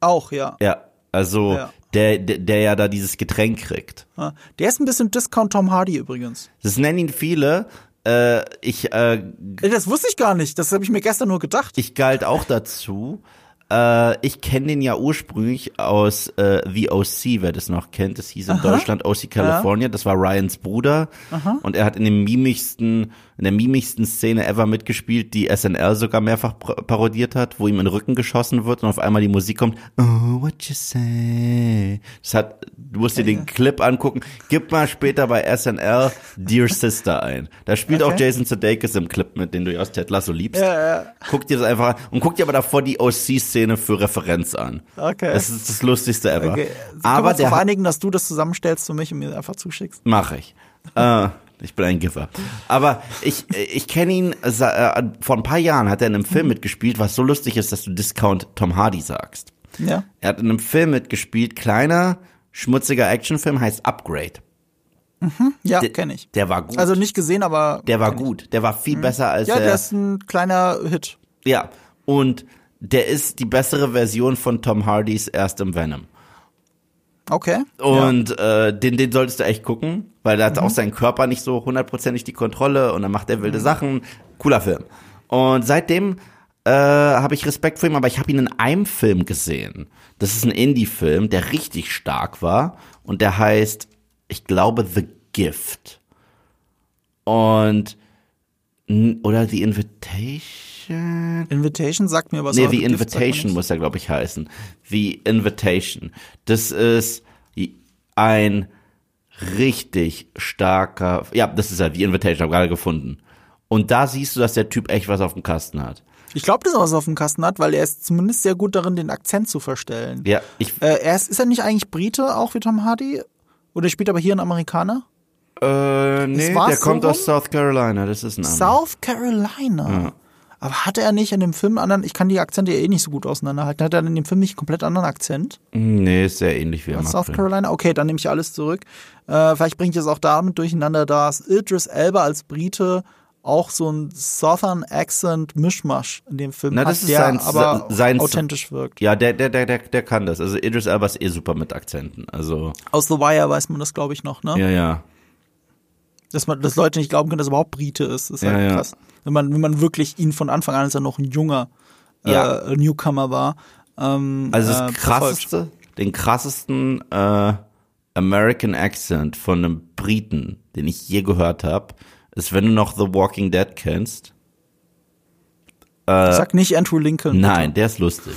auch, ja. Ja, also Ja. Der, der, der ja da dieses Getränk kriegt. Ja. Der ist ein bisschen Discount Tom Hardy übrigens. Das nennen ihn viele. Äh, ich, äh, Das wusste ich gar nicht. Das habe ich mir gestern nur gedacht. ich galt auch dazu. Äh, ich kenne den ja ursprünglich aus äh, The OC, wer das noch kennt. Das hieß in Deutschland OC California. Das war Ryans Bruder. Und er hat in dem mimischsten, in der mimischsten Szene ever mitgespielt, die SNL sogar mehrfach par- parodiert hat, wo ihm in den Rücken geschossen wird und auf einmal die Musik kommt. Oh, what you say? Das hat, du musst dir den Clip angucken. Gib mal später bei SNL Dear Sister ein. Da spielt auch Okay. Jason Sudeikis im Clip mit, den du ja aus Ted Lasso liebst. Ja, ja. Guck dir das einfach an und guck dir aber davor die OC-Szene für Referenz an. Okay. Das ist das Lustigste ever. Okay. Aber der einigen, dass du das zusammenstellst für mich und mir einfach zuschickst? mache ich. äh, ich bin ein Giver. Aber ich, ich kenne ihn, äh, vor ein paar Jahren hat er in einem Film mitgespielt, was so lustig ist, dass du Discount Tom Hardy sagst. Ja. Er hat in einem Film mitgespielt, kleiner, schmutziger Actionfilm, heißt Upgrade. Ja, Der- kenne ich. Der war gut. Also nicht gesehen, aber. der war gut. Der war viel besser als Ja, er. der ist ein kleiner Hit. Ja, und der ist die bessere Version von Tom Hardys erstem Venom. Okay. Und äh, den, den solltest du echt gucken, weil da hat auch sein Körper nicht so hundertprozentig die Kontrolle und dann macht er wilde Sachen. Cooler Film. Und seitdem äh, habe ich Respekt vor ihm, aber ich habe ihn in einem Film gesehen. Das ist ein Indie-Film, der richtig stark war und der heißt, ich glaube, The Gift. Und oder The Invitation. Invitation sagt mir was. Nee, aber The Invitation muss er, glaube ich, heißen. The Invitation. Das ist ein richtig starker, ja, das ist ja The Invitation, habe gerade gefunden. Und da siehst du, dass der Typ echt was auf dem Kasten hat. Ich glaube, dass er was auf dem Kasten hat, weil er ist zumindest sehr gut darin, den Akzent zu verstellen. Ja, ich, Äh, er ist, ist er nicht eigentlich Brite, auch wie Tom Hardy? Oder spielt aber hier ein Amerikaner? äh, nee, der kommt so aus South Carolina, das ist ein Ami. South Carolina. Aber hatte er nicht in dem Film einen anderen, ich kann die Akzente ja eh nicht so gut auseinanderhalten, hat er in dem Film nicht einen komplett anderen Akzent? Nee, ist sehr ähnlich wie er South Carolina? Okay, dann nehme ich alles zurück. Äh, vielleicht bringe ich es auch damit durcheinander, dass Idris Elba als Brite auch so ein Southern Accent Mischmasch in dem Film Na, hat, das ist der sein- aber sein- authentisch wirkt. Ja, der, der, der, der, der kann das. Also Idris Elba ist eh super mit Akzenten. Also, Aus The Wire weiß man das, glaube ich, noch, ne? ja, ja. Dass man, dass Leute nicht glauben können, dass er überhaupt Brite ist. Das ist Ja, halt ja. krass. Wenn man, wenn man wirklich ihn von Anfang an, als er noch ein junger Ja. äh, Newcomer war. Ähm, Also das äh, krasseste, den krassesten äh, American Accent von einem Briten, den ich je gehört habe, ist, wenn du noch The Walking Dead kennst. Sag nicht Andrew Lincoln. Nein, der ist lustig.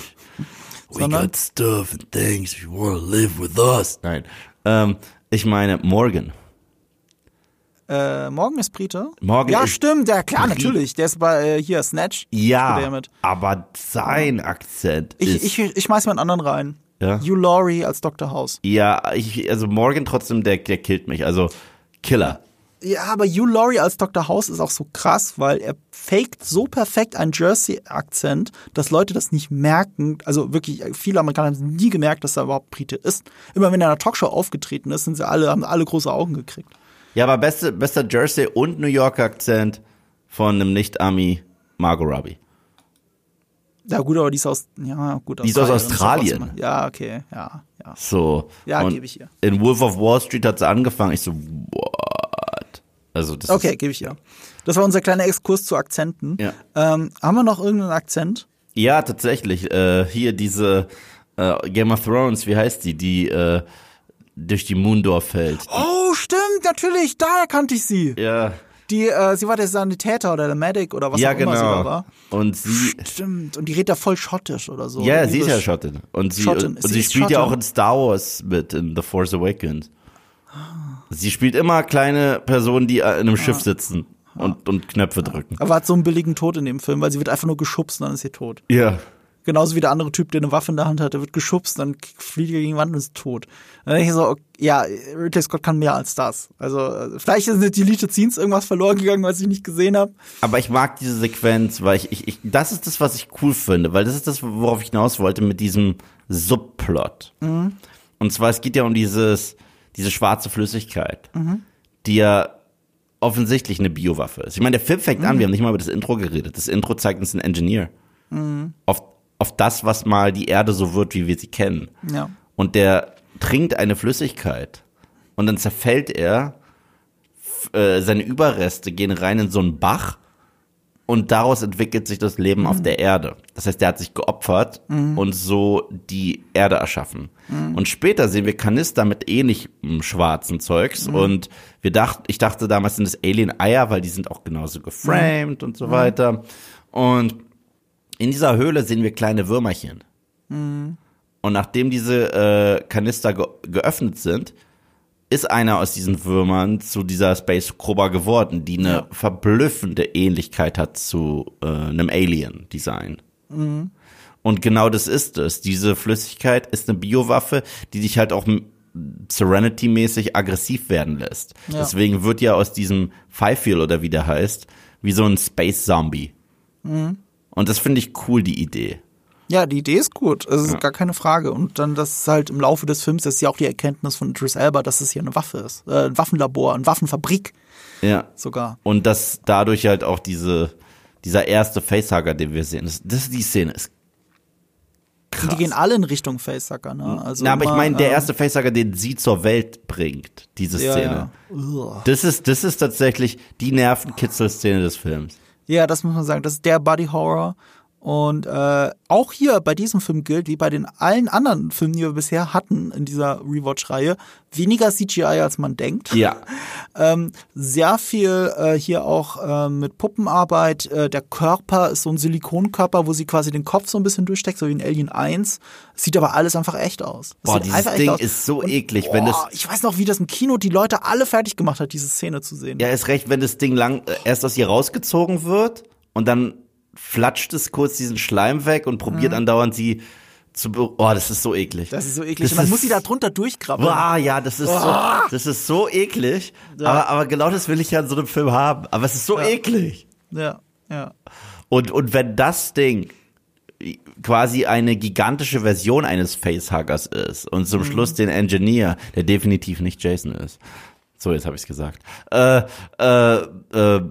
We got stuff and things if you wanna live with us. Nein. Ähm, ich meine Morgan. Äh, Morgan ist Brite? Morgan ja, ist stimmt, ja klar, Brit. natürlich. Der ist bei äh, hier Snatch. Ja, aber sein Akzent Ich, ist ich, ich schmeiß mal einen anderen rein. Ja? Hugh Laurie als Dr. House. ja, ich, also Morgan trotzdem, der, der killt mich. Also Killer. Ja, aber Hugh Laurie als Dr. House ist auch so krass, weil er faked so perfekt einen Jersey-Akzent, dass Leute das nicht merken. Also wirklich, viele Amerikaner haben nie gemerkt, dass er überhaupt Brite ist. Immer wenn er in einer Talkshow aufgetreten ist, sind sie alle, haben alle große Augen gekriegt. Ja, aber beste, bester Jersey und New Yorker Akzent von einem Nicht-Ami Margot Robbie. Ja, gut, aber die ist aus, ja, gut, Die ist aus Australien. Australien. Ja, okay, ja, ja. So. Ja, gebe ich ihr. In Wolf of Wall Street hat sie angefangen. Ich so, what? Also das Okay, gebe ich ihr. Das war unser kleiner Exkurs zu Akzenten. Ja. Ähm, haben wir noch irgendeinen Akzent? ja, tatsächlich. Äh, hier diese äh, Game of Thrones, wie heißt die, die äh, durch die Moondor fällt. Oh, stimmt, natürlich, daher kannte ich sie. Ja, Die, äh, sie war der Sanitäter oder der Medic oder was ja auch immer sie da genau. war. Und sie, Stimmt, und die redet ja voll schottisch oder so. ja, sie ist ja. Schottin. Und sie, Schottin. und Sie sie spielt ja auch in Star Wars mit, in The Force Awakens. Sie spielt immer kleine Personen, die äh, in einem Schiff sitzen und, und Knöpfe drücken. Aber hat so einen billigen Tod in dem Film, weil sie wird einfach nur geschubst und dann ist sie tot. Ja. Genauso wie der andere Typ, der eine Waffe in der Hand hat, der wird geschubst, dann fliegt er gegen die Wand und ist tot. Dann denke ich so, okay, ja, Ridley Scott kann mehr als das. Also äh, vielleicht ist mit Deleted Scenes irgendwas verloren gegangen, was ich nicht gesehen habe. Aber ich mag diese Sequenz, weil ich, ich, ich, das ist das, was ich cool finde, weil das ist das, worauf ich hinaus wollte mit diesem Subplot. Und zwar, es geht ja um dieses, diese schwarze Flüssigkeit, die ja offensichtlich eine Biowaffe ist. Ich meine, der Film fängt an, wir haben nicht mal über das Intro geredet. Das Intro zeigt uns einen Engineer. Auf, auf das, was mal die Erde so wird, wie wir sie kennen. Ja. Und der trinkt eine Flüssigkeit und dann zerfällt er, äh, seine Überreste gehen rein in so einen Bach und daraus entwickelt sich das Leben auf der Erde. Das heißt, der hat sich geopfert und so die Erde erschaffen. Und später sehen wir Kanister mit ähnlichem schwarzen Zeugs und wir dachten, ich dachte damals sind es Alien-Eier, weil die sind auch genauso geframed und so weiter. Und in dieser Höhle sehen wir kleine Würmerchen. Und nachdem diese äh, Kanister ge geöffnet sind, ist einer aus diesen Würmern zu dieser Space Cobra geworden, die eine verblüffende Ähnlichkeit hat zu äh, einem Alien-Design. Und genau das ist es. Diese Flüssigkeit ist eine Biowaffe, die dich halt auch Serenity-mäßig aggressiv werden lässt. Ja. Deswegen wird ja aus diesem Five-Feel oder wie der heißt, wie so ein Space-Zombie. Und das finde ich cool, die Idee. Ja, die Idee ist gut. Das ist gar keine Frage. Und dann das ist halt im Laufe des Films, das ist ja auch die Erkenntnis von Idris Elba, dass es hier eine Waffe ist. Äh, ein Waffenlabor, eine Waffenfabrik Ja. sogar. Und dass dadurch halt auch diese, dieser erste Facehugger, den wir sehen, das, das die Szene ist krass. Die gehen alle in Richtung Facesucker, ne? Also Na, aber ich immer, meine, der ähm, erste Facehugger, den sie zur Welt bringt, diese ja, Szene. Ja. Uah. Das ist, das ist tatsächlich die Nervenkitzel-Szene des Films. Ja, das muss man sagen. Das ist der Body Horror. Und äh, auch hier bei diesem Film gilt, wie bei den allen anderen Filmen, die wir bisher hatten in dieser Rewatch-Reihe, weniger CGI als man denkt. Ja. Ähm, sehr viel äh, hier auch äh, mit Puppenarbeit. Äh, der Körper ist so ein Silikonkörper, wo sie quasi den Kopf so ein bisschen durchsteckt, so wie in Alien 1. Sieht aber alles einfach echt aus. Das Boah, dieses Ding ist so Und, eklig, wenn boah, das- Ich weiß noch, wie das im Kino die Leute alle fertig gemacht hat, diese Szene zu sehen. Ja, ist recht, wenn das Ding lang äh, erst aus ihr rausgezogen wird und dann flatscht es kurz diesen Schleim weg und probiert andauernd sie zu. be- Oh, das ist so eklig. Mhm. Das ist so eklig. Das ist- muss sie da drunter durchkrabbeln. Boah, ja, das ist so, das ist so eklig. Aber, aber genau das will ich ja in so einem Film haben. Aber es ist so eklig. Ja, ja. Und, und wenn das Ding quasi eine gigantische Version eines Facehuggers ist und Mhm. zum Schluss den Engineer, der definitiv nicht Jason ist. So, jetzt habe ich es gesagt. Äh, äh, äh,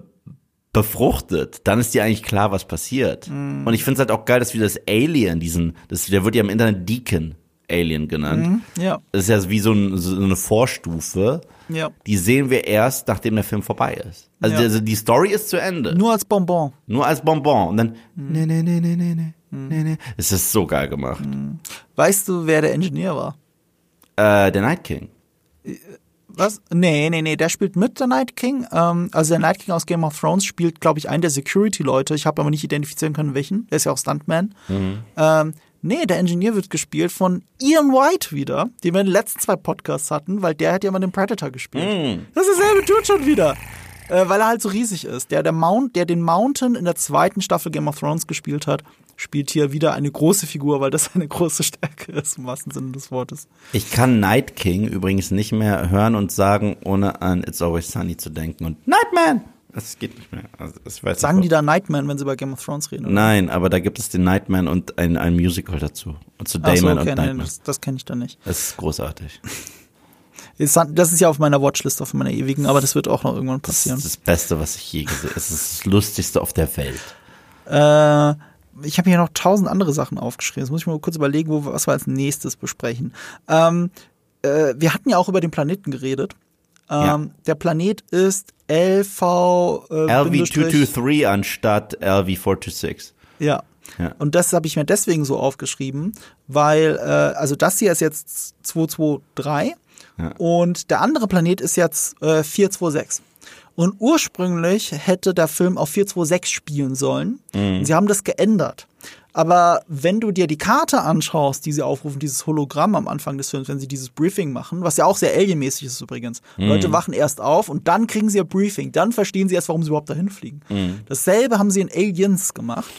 befruchtet, dann ist dir eigentlich klar, was passiert. Mhm. Und ich finde es halt auch geil, dass wir das Alien, diesen, das, der wird ja im Internet Deacon Alien genannt. Ja, Das ist ja wie so, ein, so eine Vorstufe. ja. Die sehen wir erst, nachdem der Film vorbei ist. Also, Ja. die, also die Story ist zu Ende. Nur als Bonbon. Nur als Bonbon. Und dann, Mhm. nee, nee, nee, nee, nee, nee, nee, nee. Es ist so geil gemacht. Weißt du, wer der Ingenieur war? Äh, der Night King. Was? Nee, nee, nee, der spielt mit der Night King. Ähm, also der Night King aus Game of Thrones spielt, glaube ich, einen der Security-Leute. Ich habe aber nicht identifizieren können, welchen. Der ist ja auch Stuntman. Ähm, nee, der Ingenieur wird gespielt von Ian White wieder, den wir in den letzten zwei Podcasts hatten, weil der hat ja mal den Predator gespielt. Das ist dasselbe tut schon wieder. Äh, weil er halt so riesig ist. Der, der, Mount, der den Mountain in der zweiten Staffel Game of Thrones gespielt hat, spielt hier wieder eine große Figur, weil das eine große Stärke ist, im wahrsten Sinne des Wortes. Ich kann Night King übrigens nicht mehr hören und sagen, ohne an It's Always Sunny zu denken. Und Nightman! Das geht nicht mehr. Also, ich weiß Sagen die nicht, da Nightman, wenn sie bei Game of Thrones reden? oder? Nein, aber da gibt es den Nightman und ein, ein Musical dazu. Und zu Ach so, Damon okay, und nee, Nightman. das, das kenne ich dann nicht. Das ist großartig. Das ist ja auf meiner Watchlist, auf meiner ewigen, aber das wird auch noch irgendwann Das passieren. ist das Beste, was ich je gesehen habe. Es ist das Lustigste auf der Welt. Äh, ich habe hier noch tausend andere Sachen aufgeschrieben. Jetzt muss ich mal kurz überlegen, wo, was wir als nächstes besprechen. Ähm, äh, wir hatten ja auch über den Planeten geredet. Ähm, Ja. Der Planet ist LV äh, Bindestrich- LV223 anstatt LV426. Ja. Ja. Und das habe ich mir deswegen so aufgeschrieben, weil, äh, also das hier ist jetzt 223 Ja. und der andere Planet ist jetzt äh, 426. Und ursprünglich hätte der Film auf 426 spielen sollen. Mhm. Sie haben das geändert. Aber wenn du dir die Karte anschaust, die sie aufrufen, dieses Hologramm am Anfang des Films, wenn sie dieses Briefing machen, was ja auch sehr alienmäßig ist übrigens. Mhm. Leute wachen erst auf und dann kriegen sie ihr Briefing. Dann verstehen sie erst, warum sie überhaupt dahin fliegen. Mhm. Dasselbe haben sie in Aliens gemacht.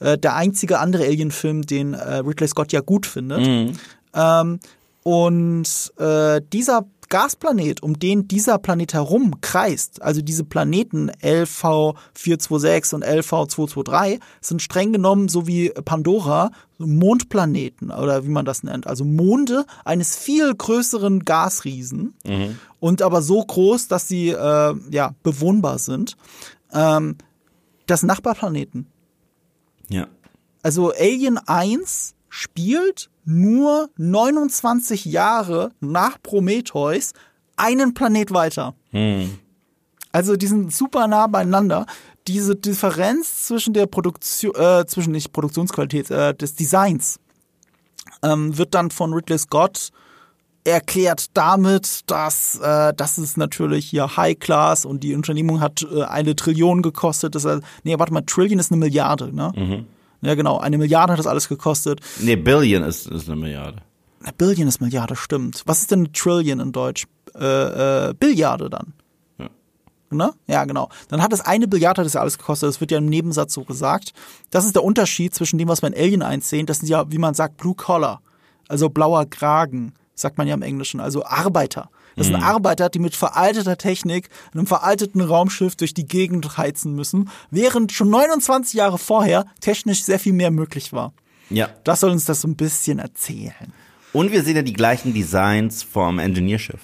Äh, der einzige andere Alien-Film, den äh, Ridley Scott ja gut findet. Mhm. Ähm, und äh, dieser Gasplanet, um den dieser Planet herum kreist, also diese Planeten LV426 und LV223, sind streng genommen, so wie Pandora, Mondplaneten oder wie man das nennt. Also Monde eines viel größeren Gasriesen und aber so groß, dass sie äh, ja bewohnbar sind. Ähm, das sind Nachbarplaneten. Ja. Also Alien 1 spielt nur 29 Jahre nach Prometheus einen Planet weiter. Also die sind super nah beieinander. Diese Differenz zwischen der Produktion, äh, zwischen nicht Produktionsqualität, äh, des Designs ähm, wird dann von Ridley Scott erklärt damit, dass äh, das ist natürlich hier High Class und die Unternehmung hat äh, eine Trillion gekostet. Das, heißt, nee, warte mal, Trillion ist eine Milliarde, ne? Ja, genau, eine Milliarde hat das alles gekostet. Nee, Billion ist, ist eine Milliarde. Eine Billion ist Milliarde, stimmt. Was ist denn eine Trillion in Deutsch? Äh, äh, Billiarde dann. Ja. Ne? Ja, genau. Dann hat es eine Billiarde hat das ja alles gekostet. Das wird ja im Nebensatz so gesagt. Das ist der Unterschied zwischen dem, was wir in Alien 1 sehen. Das sind ja, wie man sagt, Blue Collar. Also blauer Kragen, sagt man ja im Englischen. Also Arbeiter. Das sind Arbeiter, die mit veralteter Technik in einem veralteten Raumschiff durch die Gegend heizen müssen, während schon 29 Jahre vorher technisch sehr viel mehr möglich war. Ja. Das soll uns das so ein bisschen erzählen. Und wir sehen ja die gleichen Designs vom Engineerschiff.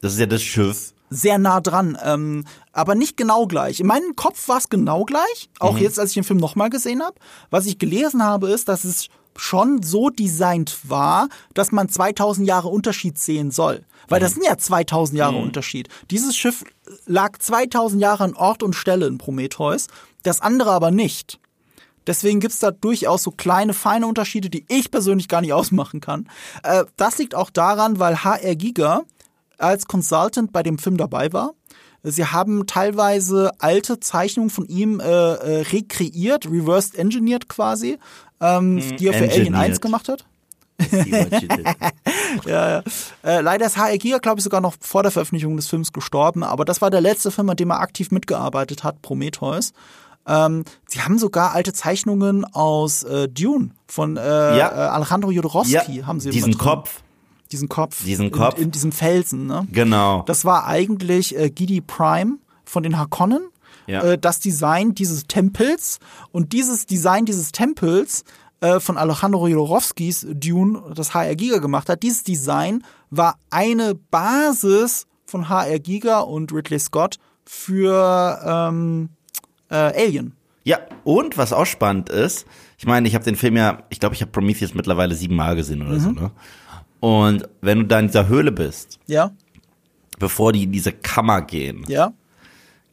Das ist ja das Schiff. sehr nah dran, ähm, aber nicht genau gleich. In meinem Kopf war es genau gleich, auch jetzt, als ich den Film nochmal gesehen habe. Was ich gelesen habe, ist, dass es schon so designt war, dass man 2000 Jahre Unterschied sehen soll. Weil das sind ja 2000 Jahre Unterschied. Dieses Schiff lag 2000 Jahre an Ort und Stelle in Prometheus, das andere aber nicht. Deswegen gibt's da durchaus so kleine, feine Unterschiede, die ich persönlich gar nicht ausmachen kann. Äh, das liegt auch daran, weil HR Giga als Consultant bei dem Film dabei war. Sie haben teilweise alte Zeichnungen von ihm äh, äh, rekreiert, reversed engineered quasi, ähm, die er für Alien 1 engineered. gemacht hat. Ja, ja. Äh, leider ist HR Giga, glaube ich, sogar noch vor der Veröffentlichung des Films gestorben, aber das war der letzte Film, an dem er aktiv mitgearbeitet hat, Prometheus. Ähm, sie haben sogar alte Zeichnungen aus äh, Dune von äh, Ja. äh, Alejandro Jodorowsky, ja, haben sie diesen. Kopf. Diesen Kopf. Diesen Kopf. In, in diesem Felsen, ne? Genau. Das war eigentlich äh, Gidi Prime von den Harkonnen. Ja. Äh, das Design dieses Tempels und dieses Design dieses Tempels äh, von Alejandro Jodorowskis Dune, das HR Giga gemacht hat. Dieses Design war eine Basis von HR Giga und Ridley Scott für ähm, äh, Alien. Ja, und was auch spannend ist, ich meine, ich habe den Film ja, ich glaube, ich habe Prometheus mittlerweile siebenmal gesehen oder so, ne? Und wenn du da in dieser Höhle bist, Ja, bevor die in diese Kammer gehen, ja,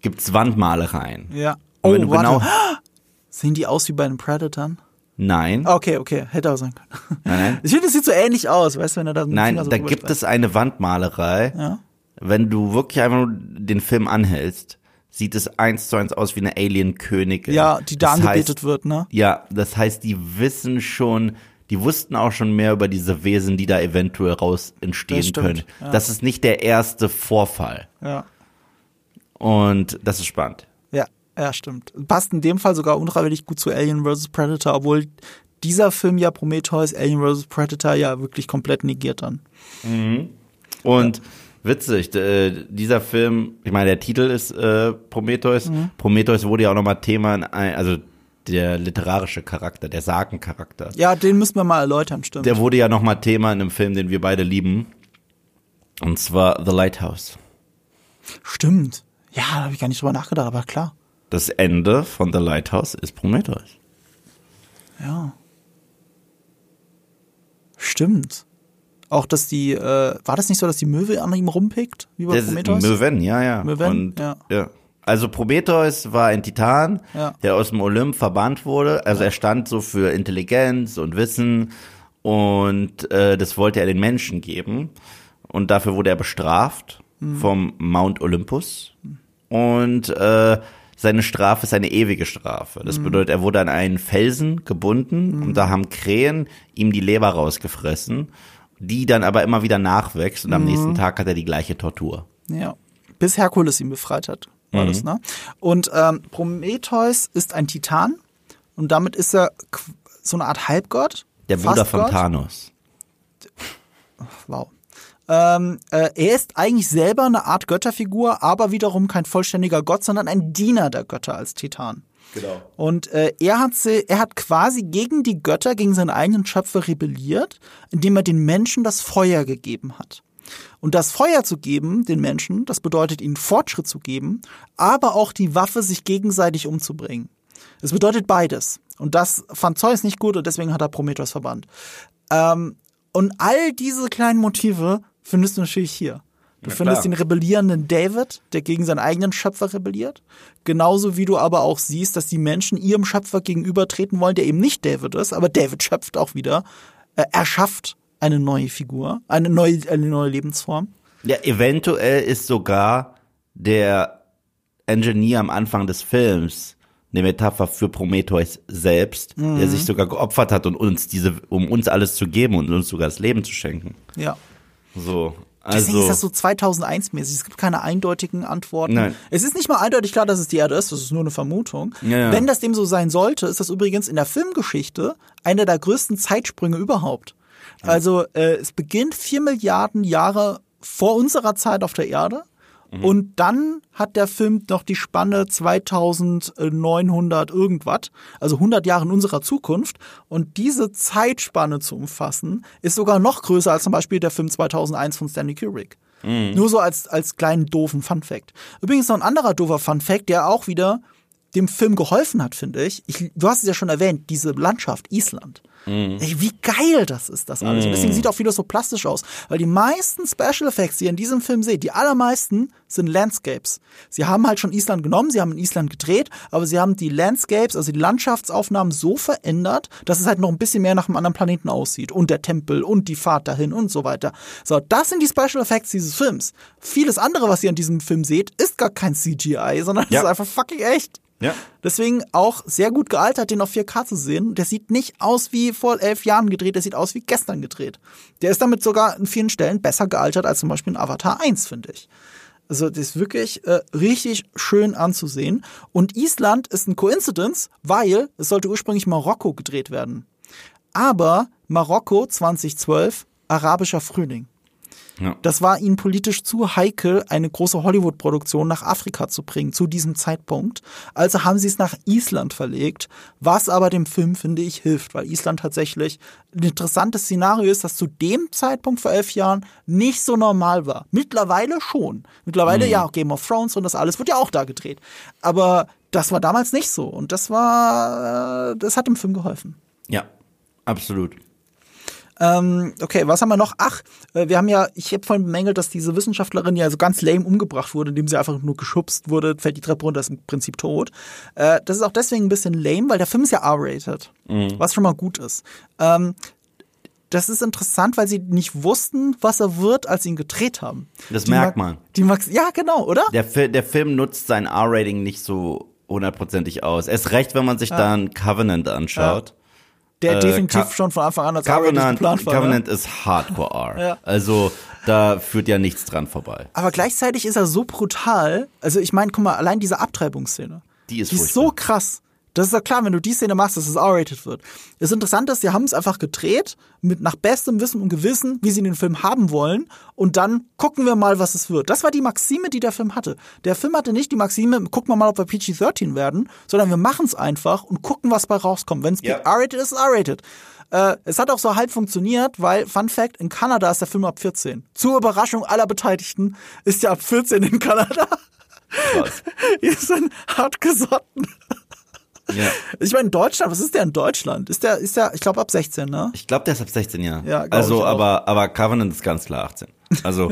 gibt's Wandmalereien. ja. Und Oh, wenn du warte. genau, Sehen die aus wie bei den Predatern? nein, Okay, okay, hätte auch sein können. nein, Ich finde, das sieht so ähnlich aus, weißt du, wenn er da dem nein, so da gibt streicht. es eine Wandmalerei. Ja. Wenn du wirklich einfach nur den Film anhältst, sieht es eins zu eins aus wie eine Alien-Königin. Ja, die da Das angebetet heißt, wird, ne? Ja, das heißt, die wissen schon, die wussten auch schon mehr über diese Wesen, die da eventuell raus entstehen Das stimmt, können. ja. Das ist nicht der erste Vorfall. Ja. Und das ist spannend. Ja, ja, stimmt. Passt in dem Fall sogar unfreiwillig gut zu Alien vs. Predator, obwohl dieser Film ja Prometheus, Alien vs. Predator ja wirklich komplett negiert dann. Und witzig, äh, dieser Film, ich meine, der Titel ist äh, Prometheus. Mhm. Prometheus wurde ja auch nochmal Thema, in ein, also der literarische Charakter, der Sagencharakter. Ja, den müssen wir mal erläutern, stimmt. Der wurde ja nochmal Thema in einem Film, den wir beide lieben. Und zwar The Lighthouse. stimmt. Ja, da habe ich gar nicht drüber nachgedacht, aber klar. Das Ende von The Lighthouse ist Prometheus. Ja. Stimmt. Auch, dass die, äh, war das nicht so, dass die Möwe an ihm rumpickt, wie bei Das Prometheus? Möwen, ja, ja. Möwen, Und, ja. ja. Also Prometheus war ein Titan, Ja. der aus dem Olymp verbannt wurde. Also er stand so für Intelligenz und Wissen und äh, das wollte er den Menschen geben. Und dafür wurde er bestraft Mhm. vom Mount Olympus. Und äh, seine Strafe ist eine ewige Strafe. Mhm. Das bedeutet, er wurde an einen Felsen gebunden und da haben Krähen ihm die Leber rausgefressen, die dann aber immer wieder nachwächst und am Mhm. nächsten Tag hat er die gleiche Tortur. Ja. Bis Herkules ihn befreit hat, war Mhm. das, ne? Und ähm, Prometheus ist ein Titan und damit ist er so eine Art Halbgott. Der Bruder von. Thanos. Wow. Ähm, äh, er ist eigentlich selber eine Art Götterfigur, aber wiederum kein vollständiger Gott, sondern ein Diener der Götter als Titan. Genau. Und äh, er hat sie, er hat quasi gegen die Götter, gegen seine eigenen Schöpfer rebelliert, indem er den Menschen das Feuer gegeben hat. Und das Feuer zu geben, den Menschen, das bedeutet ihnen Fortschritt zu geben, aber auch die Waffe, sich gegenseitig umzubringen. Es bedeutet beides. Und das fand Zeus nicht gut und deswegen hat er Prometheus verbannt. Ähm, und all diese kleinen Motive findest du natürlich hier. Du Na findest klar. den rebellierenden David, der gegen seinen eigenen Schöpfer rebelliert. Genauso wie du aber auch siehst, dass die Menschen ihrem Schöpfer gegenübertreten wollen, der eben nicht David ist, aber David schöpft auch wieder. Äh, er schafft eine neue Figur, eine neue, eine neue Lebensform. Ja, eventuell ist sogar der Engineer am Anfang des Films eine Metapher für Prometheus selbst, Mhm. der sich sogar geopfert hat und uns diese, um uns alles zu geben und uns sogar das Leben zu schenken. Ja. So. Deswegen Also, ist das so 2001-mäßig. Es gibt keine eindeutigen Antworten. Nein. Es ist nicht mal eindeutig klar, dass es die Erde ist. Das ist nur eine Vermutung. Ja, ja. Wenn das dem so sein sollte, ist das übrigens in der Filmgeschichte einer der größten Zeitsprünge überhaupt. Also äh, es beginnt vier Milliarden Jahre vor unserer Zeit auf der Erde. Mhm. Und dann hat der Film noch die Spanne 2900 irgendwas, also 100 Jahre in unserer Zukunft. Und diese Zeitspanne zu umfassen, ist sogar noch größer als zum Beispiel der Film 2001 von Stanley Kubrick. Nur so als, als kleinen doofen Fun Fact. Übrigens noch ein anderer doofer Fun Fact, der auch wieder dem Film geholfen hat, finde ich. ich. Du hast es ja schon erwähnt, diese Landschaft, Island. Ey, wie geil das ist, das alles. Und deswegen sieht auch vieles so plastisch aus. Weil die meisten Special Effects, die ihr in diesem Film seht, die allermeisten sind Landscapes. Sie haben halt schon Island genommen, sie haben in Island gedreht, aber sie haben die Landscapes, also die Landschaftsaufnahmen so verändert, dass es halt noch ein bisschen mehr nach einem anderen Planeten aussieht. Und der Tempel und die Fahrt dahin und so weiter. So, das sind die Special Effects dieses Films. Vieles andere, was ihr in diesem Film seht, ist gar kein CGI, sondern Ja. ist einfach fucking echt. Ja. Deswegen auch sehr gut gealtert, den auf 4K zu sehen. Der sieht nicht aus wie vor elf Jahren gedreht, der sieht aus wie gestern gedreht. Der ist damit sogar in vielen Stellen besser gealtert als zum Beispiel in Avatar 1, finde ich. Also das ist wirklich äh, richtig schön anzusehen. Und Island ist ein Coincidence, weil es sollte ursprünglich Marokko gedreht werden. Aber Marokko 2012, arabischer Frühling. Ja. Das war ihnen politisch zu heikel, eine große Hollywood-Produktion nach Afrika zu bringen, zu diesem Zeitpunkt. Also haben sie es nach Island verlegt, was aber dem Film, finde ich, hilft, weil Island tatsächlich ein interessantes Szenario ist, das zu dem Zeitpunkt vor elf Jahren nicht so normal war. Mittlerweile schon. Mittlerweile, ja, auch Game of Thrones und das alles wird ja auch da gedreht. Aber das war damals nicht so. Und das war, äh, das hat dem Film geholfen. Ja, absolut. Ähm, okay, was haben wir noch? Ach, äh, wir haben ja, ich habe vorhin bemängelt, dass diese Wissenschaftlerin ja so ganz lame umgebracht wurde, indem sie einfach nur geschubst wurde, fällt die Treppe runter, ist im Prinzip tot. Äh, das ist auch deswegen ein bisschen lame, weil der Film ist ja R-rated, was schon mal gut ist. Ähm, das ist interessant, weil sie nicht wussten, was er wird, als sie ihn gedreht haben. Das Die merkt man. Die Max ja, genau, oder? Der, Fi der Film nutzt sein R-Rating nicht so hundertprozentig aus. Erst recht, wenn man sich dann Covenant anschaut. Der Äh, definitiv schon von Anfang an als Covenant, geplant war. ne? Covenant ist Hardcore R. Ja. Also da führt ja nichts dran vorbei. Aber gleichzeitig ist er so brutal. Also ich meine, guck mal, allein diese Abtreibungsszene. Die ist Die ist so krass. Das ist ja klar, wenn du die Szene machst, dass es R-rated wird. Das Interessante ist, sie haben es einfach gedreht, mit nach bestem Wissen und Gewissen, wie sie den Film haben wollen. Und dann gucken wir mal, was es wird. Das war die Maxime, die der Film hatte. Der Film hatte nicht die Maxime, gucken wir mal, ob wir PG-13 werden, sondern wir machen es einfach und gucken, was bei rauskommt. Wenn es Ja. R-rated ist, ist R-rated. Äh, es hat auch so halb funktioniert, weil, Fun Fact, in Kanada ist der Film ab 14. Zur Überraschung aller Beteiligten ist der ab 14 in Kanada. Krass. Die sind hart gesotten. Ja. Ich meine, in Deutschland, was ist der in Deutschland? Ist der, ist der, ich glaube ab 16, ne? Ich glaube, der ist ab 16 Jahren. Ja, glaub also, aber, aber Covenant ist ganz klar 18. Also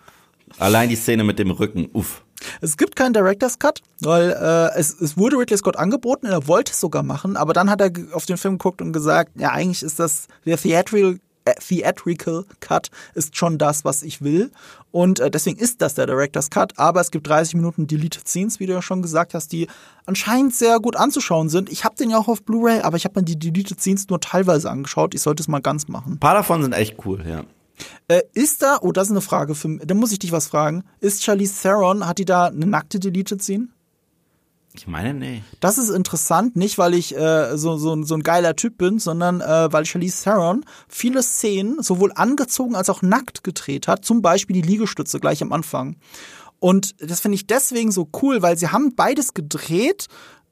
allein die Szene mit dem Rücken, uff. Es gibt keinen Director's Cut, weil äh, es, es wurde Ridley Scott angeboten, er wollte es sogar machen, aber dann hat er auf den Film geguckt und gesagt, ja, eigentlich ist das der Theatrical, Theatrical Cut ist schon das, was ich will. Und äh, deswegen ist das der Director's Cut, aber es gibt 30 Minuten Deleted Scenes, wie du ja schon gesagt hast, die anscheinend sehr gut anzuschauen sind. Ich habe den ja auch auf Blu-ray, aber ich habe mir die Deleted Scenes nur teilweise angeschaut. Ich sollte es mal ganz machen. Ein paar davon sind echt cool, ja. Äh, ist da, oh, das ist eine Frage für mich, da muss ich dich was fragen. Ist Charlize Theron, hat die da eine nackte Deleted Scene? Ich meine, nee. Das ist interessant, nicht weil ich äh, so, so, so ein geiler Typ bin, sondern äh, weil Charlize Theron viele Szenen sowohl angezogen als auch nackt gedreht hat, zum Beispiel die Liegestütze gleich am Anfang. Und das finde ich deswegen so cool, weil sie haben beides gedreht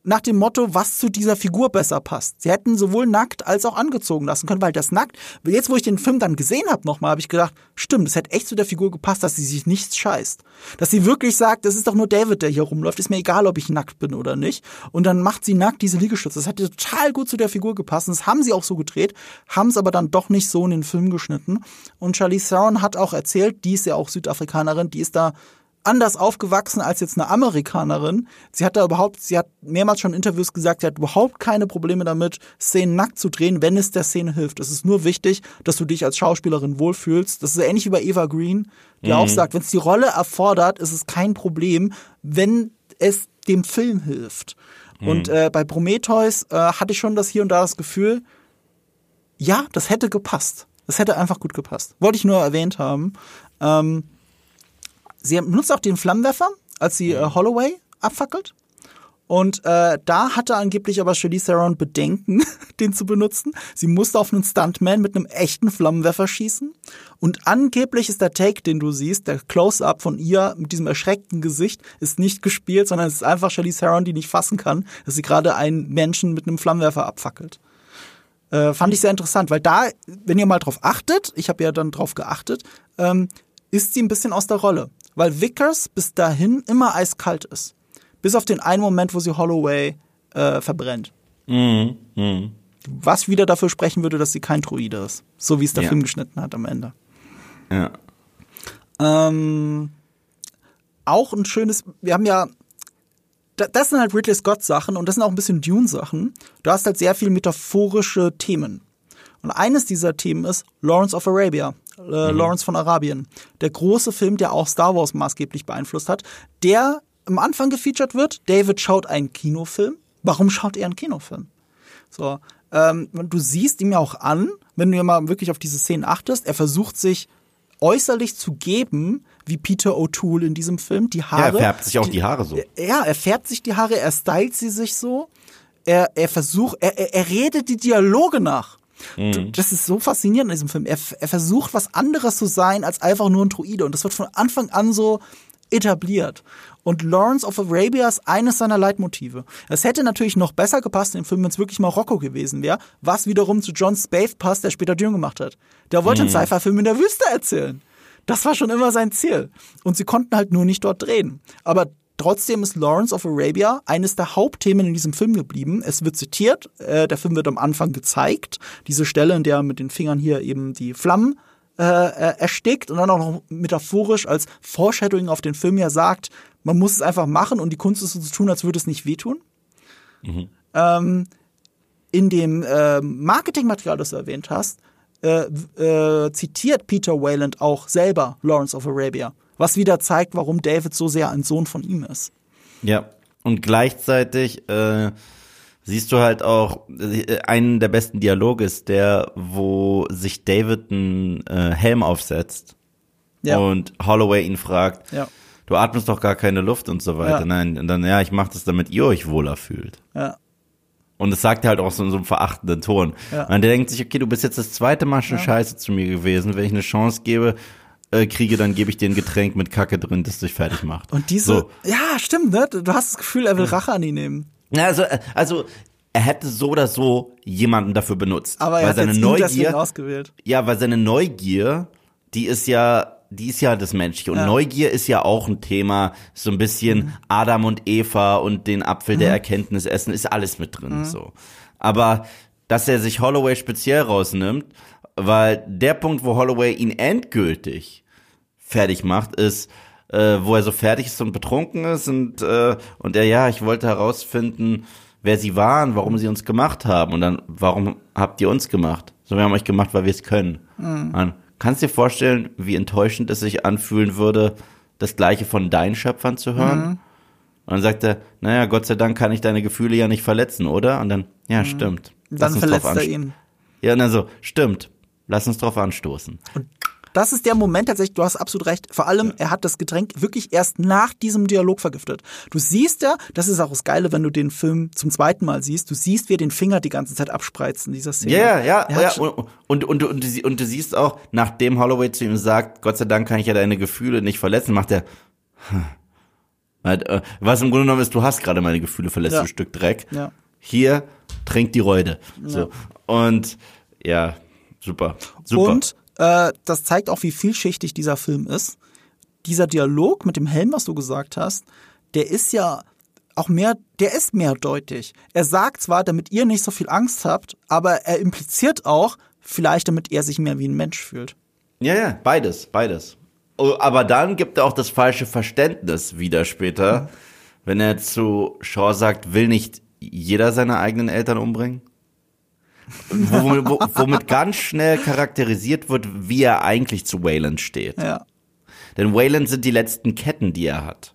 nach dem Motto, was zu dieser Figur besser passt. Sie hätten sowohl nackt als auch angezogen lassen können, weil das nackt, jetzt wo ich den Film dann gesehen habe nochmal, habe ich gedacht, stimmt, es hätte echt zu der Figur gepasst, dass sie sich nichts scheißt. Dass sie wirklich sagt, das ist doch nur David, der hier rumläuft, ist mir egal, ob ich nackt bin oder nicht. Und dann macht sie nackt diese Liegestütze. Das hätte total gut zu der Figur gepasst. Und das haben sie auch so gedreht, haben es aber dann doch nicht so in den Film geschnitten. Und Charlize Theron hat auch erzählt, die ist ja auch Südafrikanerin, die ist da anders aufgewachsen als jetzt eine Amerikanerin. Sie hat da überhaupt, sie hat mehrmals schon in Interviews gesagt, sie hat überhaupt keine Probleme damit, Szenen nackt zu drehen, wenn es der Szene hilft. Es ist nur wichtig, dass du dich als Schauspielerin wohlfühlst. Das ist ähnlich wie bei Eva Green, die auch sagt, wenn es die Rolle erfordert, ist es kein Problem, wenn es dem Film hilft. Und äh, bei Prometheus äh, hatte ich schon das hier und da das Gefühl, ja, das hätte gepasst. Das hätte einfach gut gepasst. Wollte ich nur erwähnt haben. Ähm, sie benutzt auch den Flammenwerfer, als sie äh, Holloway abfackelt. Und äh, da hatte angeblich aber Charlize Theron Bedenken, den zu benutzen. Sie musste auf einen Stuntman mit einem echten Flammenwerfer schießen. Und angeblich ist der Take, den du siehst, der Close-Up von ihr mit diesem erschreckten Gesicht, ist nicht gespielt, sondern es ist einfach Charlize Theron, die nicht fassen kann, dass sie gerade einen Menschen mit einem Flammenwerfer abfackelt. Äh, fand ich sehr interessant, weil da, wenn ihr mal drauf achtet, ich habe ja dann drauf geachtet, ähm, ist sie ein bisschen aus der Rolle. Weil Vickers bis dahin immer eiskalt ist. Bis auf den einen Moment, wo sie Holloway äh, verbrennt. Was wieder dafür sprechen würde, dass sie kein Druide ist. So wie es der Ja. Film geschnitten hat am Ende. Ja. Ähm, auch ein schönes, wir haben ja, da- das sind halt Ridley Scott Sachen und das sind auch ein bisschen Dune Sachen. Du hast halt sehr viel metaphorische Themen. Und eines dieser Themen ist Lawrence of Arabia, äh, Lawrence von Arabien. Der große Film, der auch Star Wars maßgeblich beeinflusst hat, der am Anfang gefeatured wird. David schaut einen Kinofilm. Warum schaut er einen Kinofilm? So, ähm, du siehst ihm ja auch an, wenn du ja mal wirklich auf diese Szenen achtest, er versucht sich äußerlich zu geben, wie Peter O'Toole in diesem Film, die Ja, Haare. er färbt sich auch die Haare so. Ja, er färbt sich die Haare, er stylt sie sich so. Er, er versucht, er, er, er redet die Dialoge nach. Du- Das ist so faszinierend in diesem Film. Er, er versucht, was anderes zu sein als einfach nur ein Druide. Und das wird von Anfang an so etabliert. Und Lawrence of Arabia ist eines seiner Leitmotive. Es hätte natürlich noch besser gepasst in dem Film, wenn es wirklich Marokko gewesen wäre, was wiederum zu John Spaeth passt, der später Dune gemacht hat. Der wollte einen Sci-Fi-Film in der Wüste erzählen. Das war schon immer sein Ziel. Und sie konnten halt nur nicht dort drehen. Aber Trotzdem ist Lawrence of Arabia eines der Hauptthemen in diesem Film geblieben. Es wird zitiert, äh, der Film wird am Anfang gezeigt. Diese Stelle, in der er mit den Fingern hier eben die Flammen äh, äh, erstickt und dann auch noch metaphorisch als Foreshadowing auf den Film ja sagt, man muss es einfach machen und die Kunst ist so zu tun, als würde es nicht wehtun. Ähm, in dem äh, Marketingmaterial, das du erwähnt hast, äh, äh, zitiert Peter Wayland auch selber Lawrence of Arabia, was wieder zeigt, warum David so sehr ein Sohn von ihm ist. Ja. Und gleichzeitig äh, siehst du halt auch äh, einen der besten Dialoge ist der, wo sich David einen äh, Helm aufsetzt Ja. und Holloway ihn fragt, Ja. du atmest doch gar keine Luft und so weiter. Ja. Nein, und dann, ja, ich mache das, damit ihr euch wohler fühlt. Ja. Und das sagt er halt auch so in so einem verachtenden Ton. Ja. Und der denkt sich, okay, du bist jetzt das zweite Mal schon scheiße zu mir gewesen. Wenn ich eine Chance gebe, äh, kriege, dann gebe ich dir ein Getränk mit Kacke drin, das dich fertig macht. Und diese, So. ja, stimmt, ne? Du hast das Gefühl, er will Rache an ihn nehmen. Also, äh, also er hätte so oder so jemanden dafür benutzt. Aber er weil hat seine Neugier, ausgewählt. ja, weil seine Neugier, die ist ja, die ist ja das Menschliche. Und Ja. Neugier ist ja auch ein Thema, so ein bisschen Mhm. Adam und Eva und den Apfel der Erkenntnis essen, ist alles mit drin, so. Aber, dass er sich Holloway speziell rausnimmt, weil der Punkt, wo Holloway ihn endgültig fertig macht, ist, äh, wo er so fertig ist und betrunken ist und, äh, und er, ja, ich wollte herausfinden, wer sie waren, warum sie uns gemacht haben und dann, warum habt ihr uns gemacht? So, wir haben euch gemacht, weil wir es können. Man, kannst dir vorstellen, wie enttäuschend es sich anfühlen würde, das Gleiche von deinen Schöpfern zu hören? Und dann sagt er, naja, Gott sei Dank kann ich deine Gefühle ja nicht verletzen, oder? Und dann, ja, stimmt. Lass Dann verletzt er ihn. Ja, und dann so, stimmt. Lass uns drauf anstoßen. Das ist der Moment tatsächlich, du hast absolut recht. Vor allem, er hat das Getränk wirklich erst nach diesem Dialog vergiftet. Du siehst ja, das ist auch das Geile, wenn du den Film zum zweiten Mal siehst, du siehst, wie er den Finger die ganze Zeit abspreizt in dieser Szene. Ja, ja, ja. Ja und, und, und, und, und du siehst auch, nachdem Holloway zu ihm sagt, Gott sei Dank kann ich ja deine Gefühle nicht verletzen, macht er, hm. Halt, äh, was im Grunde genommen ist, du hast gerade meine Gefühle verletzt, Ja. du Stück Dreck. Ja. Hier, trink die Räude. So. Und ja, super. Super. Und äh, das zeigt auch, wie vielschichtig dieser Film ist. Dieser Dialog mit dem Helm, was du gesagt hast, der ist ja auch mehr, der ist mehrdeutig. Er sagt zwar, damit ihr nicht so viel Angst habt, aber er impliziert auch, vielleicht damit er sich mehr wie ein Mensch fühlt. Ja, ja, beides, beides. Oh, Aber dann gibt er auch das falsche Verständnis wieder später, wenn er zu Shaw sagt, will nicht jeder seine eigenen Eltern umbringen? Womit, wo, womit ganz schnell charakterisiert wird, wie er eigentlich zu Wayland steht. Ja. Denn Wayland sind die letzten Ketten, die er hat.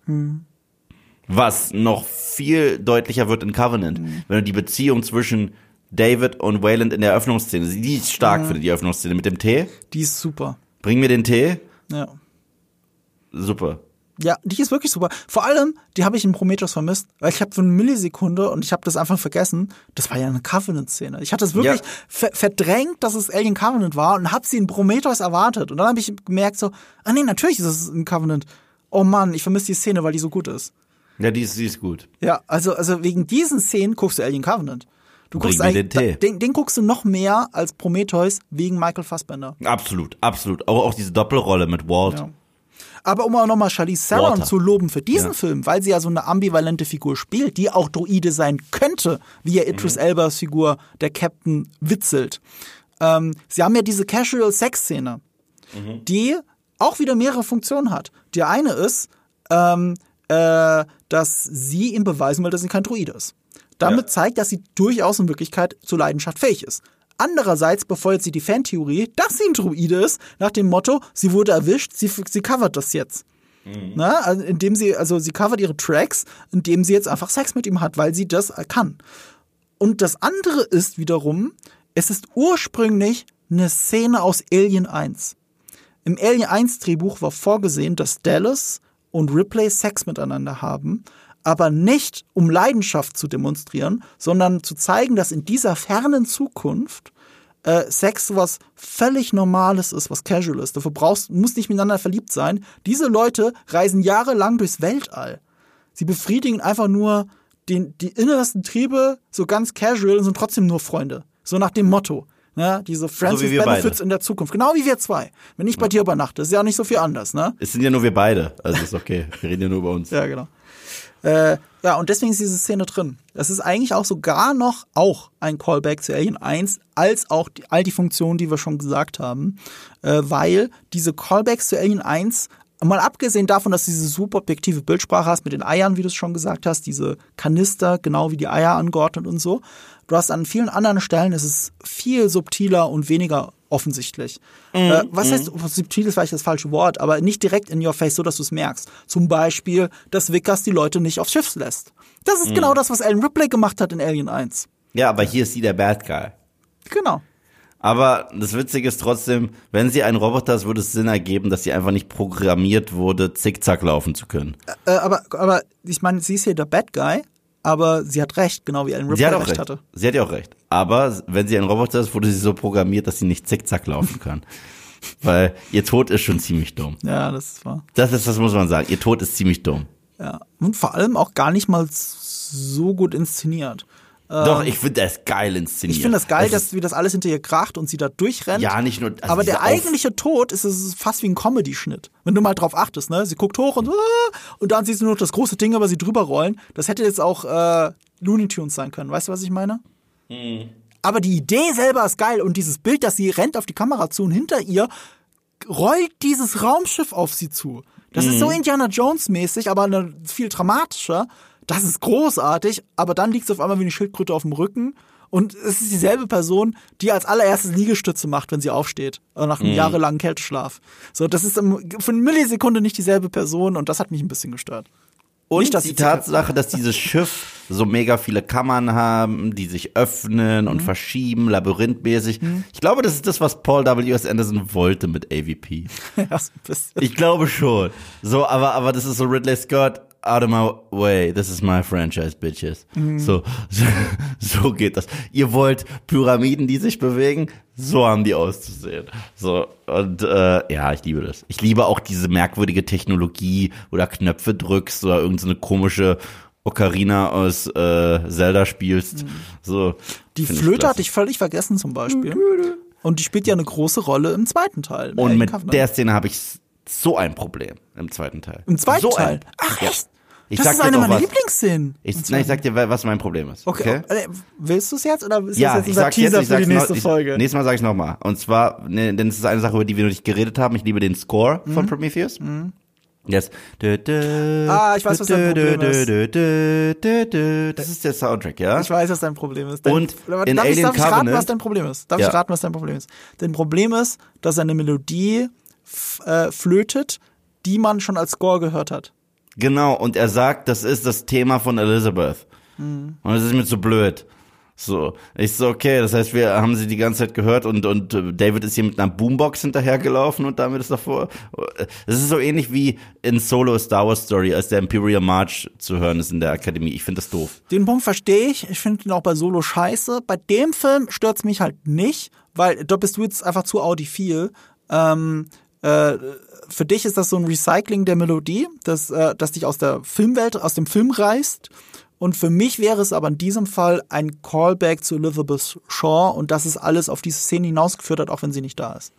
Was noch viel deutlicher wird in Covenant. Wenn du die Beziehung zwischen David und Wayland in der Eröffnungsszene, die ist stark für die Eröffnungsszene mit dem Tee. Die ist super. Bring mir den Tee. Ja. Super. Ja, die ist wirklich super. Vor allem, die habe ich in Prometheus vermisst, weil ich habe für eine Millisekunde und ich habe das einfach vergessen. Das war ja eine Covenant-Szene. Ich hatte es wirklich Ja. ver verdrängt, dass es Alien Covenant war und habe sie in Prometheus erwartet. Und dann habe ich gemerkt so, ah nee, natürlich ist es ein Covenant. Oh Mann, ich vermisse die Szene, weil die so gut ist. Ja, die ist, die ist gut. Ja, also also wegen diesen Szenen guckst du Alien Covenant. Du Bring guckst den Tee. Den, den guckst du noch mehr als Prometheus wegen Michael Fassbender. Absolut, absolut. Auch, auch diese Doppelrolle mit Walt. Ja. Aber um auch nochmal Charlize Theron Walter. zu loben für diesen Ja. Film, weil sie ja so eine ambivalente Figur spielt, die auch Droide sein könnte, wie ja Idris Mhm. Elbas Figur, der Captain, witzelt. Ähm, sie haben ja diese Casual-Sex-Szene, Mhm. die auch wieder mehrere Funktionen hat. Die eine ist, ähm, äh, dass sie ihm beweisen will, dass sie kein Droide ist. Damit Ja. zeigt, dass sie durchaus in Wirklichkeit zur Leidenschaft fähig ist. Andererseits befeuert sie die Fantheorie, dass sie ein Druide ist, nach dem Motto, sie wurde erwischt, sie, sie covert das jetzt. Na, also indem sie, also sie covert ihre Tracks, indem sie jetzt einfach Sex mit ihm hat, weil sie das kann. Und das andere ist wiederum, es ist ursprünglich eine Szene aus Alien 1. Im Alien 1 Drehbuch war vorgesehen, dass Dallas und Ripley Sex miteinander haben, aber nicht um Leidenschaft zu demonstrieren, sondern zu zeigen, dass in dieser fernen Zukunft äh, Sex was völlig Normales ist, was casual ist. Dafür brauchst, musst nicht miteinander verliebt sein. Diese Leute reisen jahrelang durchs Weltall. Sie befriedigen einfach nur den, die innersten Triebe so ganz casual und sind trotzdem nur Freunde. So nach dem Motto. Ne? Diese Friends wie with Benefits beide. in der Zukunft. Genau wie wir zwei. Wenn ich bei dir übernachte, ist ja auch nicht so viel anders, ne? Es sind ja nur wir beide. Also ist okay. Wir reden ja nur über uns. Ja, genau. Äh, ja, und deswegen ist diese Szene drin. Das ist eigentlich auch sogar noch auch ein Callback zu Alien 1, als auch die, all die Funktionen, die wir schon gesagt haben. Äh, weil diese Callbacks zu Alien 1 Mal abgesehen davon, dass du diese super objektive Bildsprache hast mit den Eiern, wie du es schon gesagt hast, diese Kanister, genau wie die Eier angeordnet und so. Du hast an vielen anderen Stellen, es ist viel subtiler und weniger offensichtlich. Mhm. Äh, was heißt, subtil ist vielleicht das falsche Wort, aber nicht direkt in your face, so dass du es merkst. Zum Beispiel, dass Vickers die Leute nicht aufs Schiff lässt. Das ist Mhm. genau das, was Alan Ripley gemacht hat in Alien 1. Ja, aber hier ist sie der Bad Guy. Genau. Aber das Witzige ist trotzdem, wenn sie ein Roboter ist, würde es Sinn ergeben, dass sie einfach nicht programmiert wurde, zickzack laufen zu können. Äh, aber, aber ich meine, sie ist hier der Bad Guy, aber sie hat recht, genau wie Alan Ripley Sie hat auch recht, recht. hatte. Sie hat ja auch recht. Aber wenn sie ein Roboter ist, wurde sie so programmiert, dass sie nicht zickzack laufen kann. Weil ihr Tod ist schon ziemlich dumm. Ja, das war. Das ist, das muss man sagen. Ihr Tod ist ziemlich dumm. Ja. Und vor allem auch gar nicht mal so gut inszeniert. Doch, ich finde das geil inszeniert. Ähm, Ich finde das geil, Es dass wie das alles hinter ihr kracht und sie da durchrennt. Ja, nicht nur. also aber der eigentliche Tod ist, es ist fast wie ein Comedy-Schnitt. Wenn du mal drauf achtest, ne? Sie guckt hoch und ah, und dann siehst du nur noch das große Ding über sie drüber rollen. Das hätte jetzt auch äh, Looney Tunes sein können. Weißt du, was ich meine? Hm. Aber die Idee selber ist geil und dieses Bild, dass sie rennt auf die Kamera zu und hinter ihr rollt dieses Raumschiff auf sie zu. Das ist so Mhm. Indiana Jones mäßig, aber eine, viel dramatischer. Das ist großartig, aber dann liegt sie auf einmal wie eine Schildkröte auf dem Rücken und es ist dieselbe Person, die als allererstes Liegestütze macht, wenn sie aufsteht, äh, nach einem Mhm. jahrelangen Kälteschlaf. So, das ist für eine Millisekunde nicht dieselbe Person und das hat mich ein bisschen gestört. Und Nicht, dass die Tatsache, dass dieses Schiff so mega viele Kammern haben, die sich öffnen Mhm. und verschieben, labyrinthmäßig. Ich glaube, das ist das, was Paul W.S. Anderson wollte mit AVP. ja, so ein. Ich glaube schon. So, aber, aber das ist so Ridley Scott, out of my way, this is my franchise, bitches. Mhm. So, so, so geht das. Ihr wollt Pyramiden, die sich bewegen? So haben die auszusehen. So, und äh, ja, ich liebe das. Ich liebe auch diese merkwürdige Technologie, wo du Knöpfe drückst oder irgendeine komische Ocarina aus äh, Zelda spielst. So, Mhm. Die find ich Flöte hatte ich völlig vergessen zum Beispiel. Und die spielt ja eine große Rolle im zweiten Teil. im Und Alien mit Covenant. der Szene habe ich so ein Problem im zweiten Teil. Im zweiten so Teil? Ein, Ach Ja. echt? Ich das sag ist dir eine doch meiner. Lieblingsszenen. Ich, nein, ich sag dir, was mein Problem ist. Okay, Okay. äh, willst du es jetzt oder ist Ja, das jetzt ich unser jetzt, Teaser ich für die nächste noch, ich, Folge? Nächstes Mal sag ich nochmal. Und zwar, ne, denn es ist eine Sache, über die wir noch nicht geredet haben. Ich liebe den Score von Prometheus. Yes. Dö, dö, Mhm. Ah, ich weiß, was dein Problem ist. Das ist der Soundtrack, ja? Ich weiß, was dein Problem ist. Dein, Und in darf ich, Alien darf ich raten, Covenant- was dein Problem ist? Darf Ja. ich raten, was dein Problem ist? Dein Problem ist, dass eine Melodie äh, flötet, die man schon als Score gehört hat. Genau, und er sagt, das ist das Thema von Elizabeth. Mhm. Und das ist mir zu blöd. So, ich so, okay, das heißt, wir haben sie die ganze Zeit gehört und, und äh, David ist hier mit einer Boombox hinterhergelaufen und damit ist davor. Es ist so ähnlich wie in Solo Star Wars Story, als der Imperial March zu hören ist in der Akademie. Ich finde das doof. Den Punkt verstehe ich. Ich finde ihn auch bei Solo scheiße. Bei dem Film stört's mich halt nicht, weil da bist du jetzt einfach zu audiophil. Ähm, äh, für dich ist das so ein Recycling der Melodie, das, äh, das dich aus der Filmwelt, aus dem Film reißt. Und für mich wäre es aber in diesem Fall ein Callback zu Elizabeth Shaw und dass es alles auf diese Szene hinausgeführt hat, auch wenn sie nicht da ist.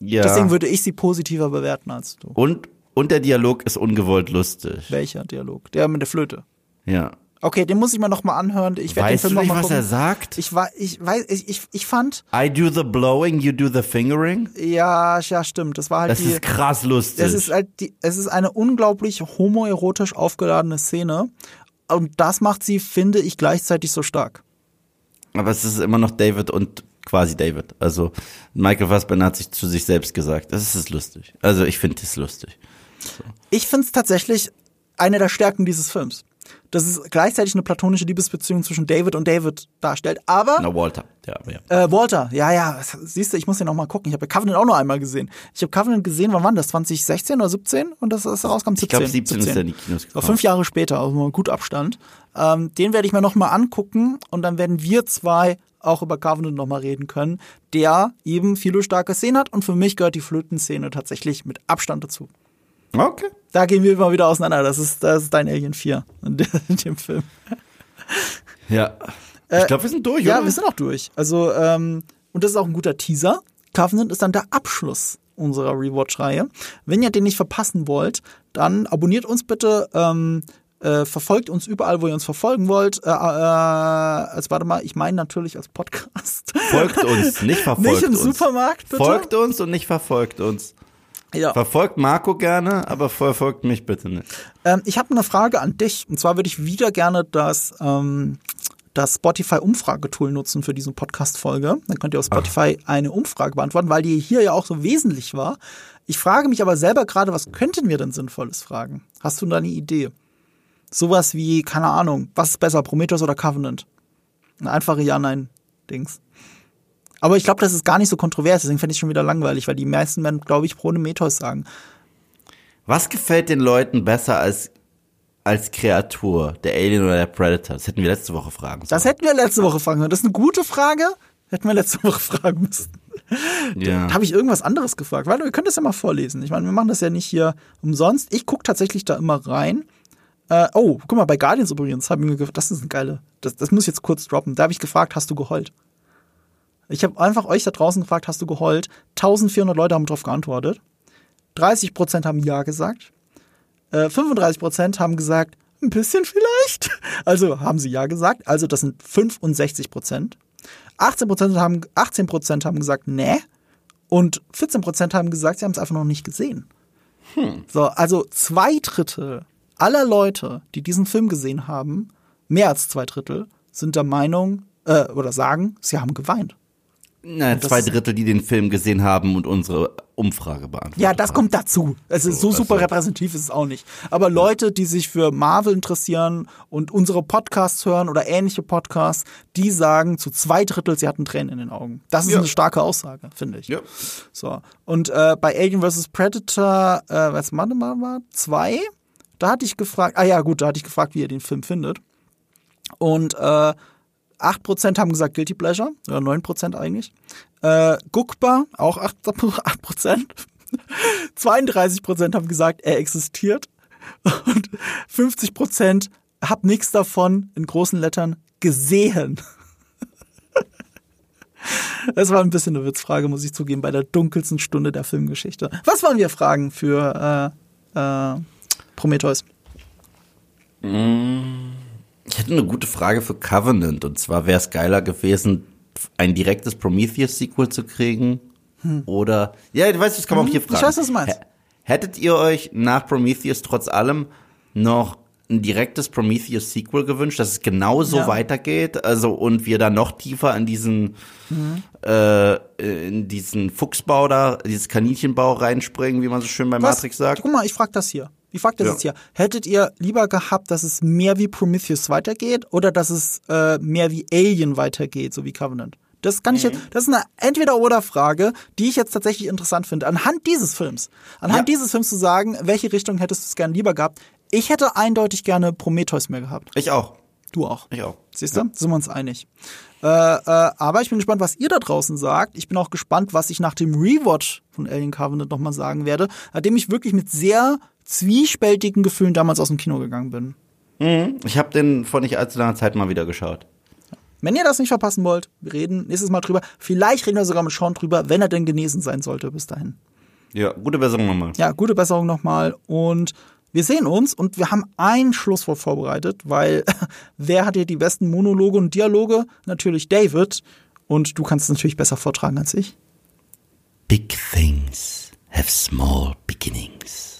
Ja. Deswegen würde ich sie positiver bewerten als du. und, und der Dialog ist ungewollt lustig. Welcher Dialog? Der mit der Flöte. Ja. Okay, den muss ich mir noch mal anhören. Ich werde den Weißt du Film noch nicht, mal was gucken. er sagt? Ich war, ich weiß, ich, ich, ich fand, I do the blowing, you do the fingering. ja, ja, stimmt. Das war halt Das die. ist krass lustig. es ist halt die, es ist eine unglaublich homoerotisch aufgeladene Szene. Und das macht sie, finde ich, gleichzeitig so stark. Aber es ist immer noch David und quasi David. Also Michael Fassbender hat sich zu sich selbst gesagt, das ist lustig. Also ich finde es lustig. Ich finde es tatsächlich eine der Stärken dieses Films. Dass es gleichzeitig eine platonische Liebesbeziehung zwischen David und David darstellt. Aber Na, Walter. Ja, ja. Äh, Walter, ja, ja, siehst du, ich muss den noch mal gucken. Ich habe Covenant auch nur einmal gesehen. Ich habe Covenant gesehen, wann war das? 2016 oder 17? Und das, das rauskam 17. Ich glaube, 17 ist der in die Kinos War gekommen. fünf Jahre später, also mal gut Abstand. Ähm, den werde ich mir noch mal angucken und dann werden wir zwei auch über Covenant noch mal reden können, der eben viele starke Szenen hat und für mich gehört die Flötenszene tatsächlich mit Abstand dazu. Okay. Da gehen wir immer wieder auseinander. Das ist, das ist dein Alien 4 in de- in dem Film. Ja. Ich glaube, wir sind durch, Äh, Ja, wir sind auch durch. Also, ähm, und das ist auch ein guter Teaser. Covenant ist dann der Abschluss unserer Rewatch-Reihe. Wenn ihr den nicht verpassen wollt, dann abonniert uns bitte ähm, Äh, verfolgt uns überall, wo ihr uns verfolgen wollt. Äh, äh, also warte mal, ich meine natürlich als Podcast. Folgt uns, nicht verfolgt Nicht im uns. Supermarkt, bitte. Folgt uns und nicht verfolgt uns. Ja. Verfolgt Marco gerne, aber verfolgt mich bitte nicht. Ähm, ich habe eine Frage an dich. Und zwar würde ich wieder gerne das, ähm, das Spotify-Umfragetool nutzen für diese Podcast-Folge. Dann könnt ihr auf Spotify eine Umfrage beantworten, weil die hier ja auch so wesentlich war. Ich frage mich aber selber gerade, was könnten wir denn Sinnvolles fragen? Hast du da eine Idee? Sowas wie, keine Ahnung, was ist besser, Prometheus oder Covenant? Eine einfache Ja-Nein-Dings. Aber ich glaube, das ist gar nicht so kontrovers, deswegen fände ich schon wieder langweilig, weil die meisten werden, glaube ich, Prometheus sagen. Was gefällt den Leuten besser als, als Kreatur, der Alien oder der Predator? Das hätten wir letzte Woche fragen sollen. Das hätten wir letzte Woche fragen können. Das ist eine gute Frage. Hätten wir letzte Woche fragen müssen. ja. Habe ich irgendwas anderes gefragt? Weil wir können das ja mal vorlesen. Ich meine, wir machen das ja nicht hier umsonst. Ich gucke tatsächlich da immer rein. Äh, oh, guck mal, bei Guardians übrigens habe ich mir gefragt, das ist eine geile, das, das muss ich jetzt kurz droppen. Da habe ich gefragt, hast du geheult? Ich habe einfach euch da draußen gefragt, hast du geheult? 1400 Leute haben darauf geantwortet. 30% haben Ja gesagt. Äh, 35% haben gesagt, ein bisschen vielleicht. Also haben sie Ja gesagt. Also das sind 65%. 18% haben, 18% haben gesagt, nee. Und 14% haben gesagt, sie haben es einfach noch nicht gesehen. So, also zwei Drittel aller Leute, die diesen Film gesehen haben, mehr als zwei Drittel, sind der Meinung äh, oder sagen, sie haben geweint. Na, das- zwei Drittel, die den Film gesehen haben und unsere Umfrage beantwortet Ja, das haben. kommt dazu. Es ist so das super ist- repräsentativ ist es auch nicht. Aber Leute, die sich für Marvel interessieren und unsere Podcasts hören oder ähnliche Podcasts, die sagen zu zwei Drittel, sie hatten Tränen in den Augen. Das ist Ja. eine starke Aussage, finde ich. Ja. So. Und äh, bei Alien vs. Predator, äh, was warte mal, war zwei? Da hatte ich gefragt, ah ja, gut, da hatte ich gefragt, wie ihr den Film findet. Und äh, 8% haben gesagt Guilty Pleasure, oder 9% eigentlich. Äh, guckbar, auch 8%. 8%. 32% haben gesagt, er existiert. Und 50% hab nichts davon, in großen Lettern, gesehen. Das war ein bisschen eine Witzfrage, muss ich zugeben, bei der dunkelsten Stunde der Filmgeschichte. Was wollen wir fragen für äh, äh, Prometheus? Ich hätte eine gute Frage für Covenant. Und zwar wäre es geiler gewesen, ein direktes Prometheus-Sequel zu kriegen. Oder, ja, du weißt, das kann man auch hier ich fragen. weiß, was du meinst. Hättet ihr euch nach Prometheus trotz allem noch ein direktes Prometheus-Sequel gewünscht, dass es genauso Ja. weitergeht? Also, und wir da noch tiefer in diesen, Mhm. äh, in diesen Fuchsbau da, dieses Kaninchenbau reinspringen, wie man so schön bei Was? Matrix sagt? Guck mal, ich frage das hier. Ich frage das Ja. jetzt hier. Hättet ihr lieber gehabt, dass es mehr wie Prometheus weitergeht oder dass es äh, mehr wie Alien weitergeht, so wie Covenant? Das kann ich jetzt, das ist eine Entweder-Oder-Frage, die ich jetzt tatsächlich interessant finde. Anhand dieses Films, anhand Ja. dieses Films zu sagen, welche Richtung hättest du es gern lieber gehabt? Ich hätte eindeutig gerne Prometheus mehr gehabt. Ich auch. Du auch. Ich auch. Siehst du? Sind wir uns einig. Äh, äh, aber ich bin gespannt, was ihr da draußen sagt. Ich bin auch gespannt, was ich nach dem Rewatch von Alien Covenant nochmal sagen werde, nachdem ich wirklich mit sehr zwiespältigen Gefühlen damals aus dem Kino gegangen bin. Ich habe den vor nicht allzu langer Zeit mal wieder geschaut. Wenn ihr das nicht verpassen wollt, wir reden nächstes Mal drüber. Vielleicht reden wir sogar mit Sean drüber, wenn er denn genesen sein sollte bis dahin. Ja, gute Besserung nochmal. Ja, gute Besserung nochmal und wir sehen uns und wir haben ein Schlusswort vorbereitet, weil wer hat hier die besten Monologe und Dialoge? Natürlich David. Und du kannst es natürlich besser vortragen als ich. Big things have small beginnings.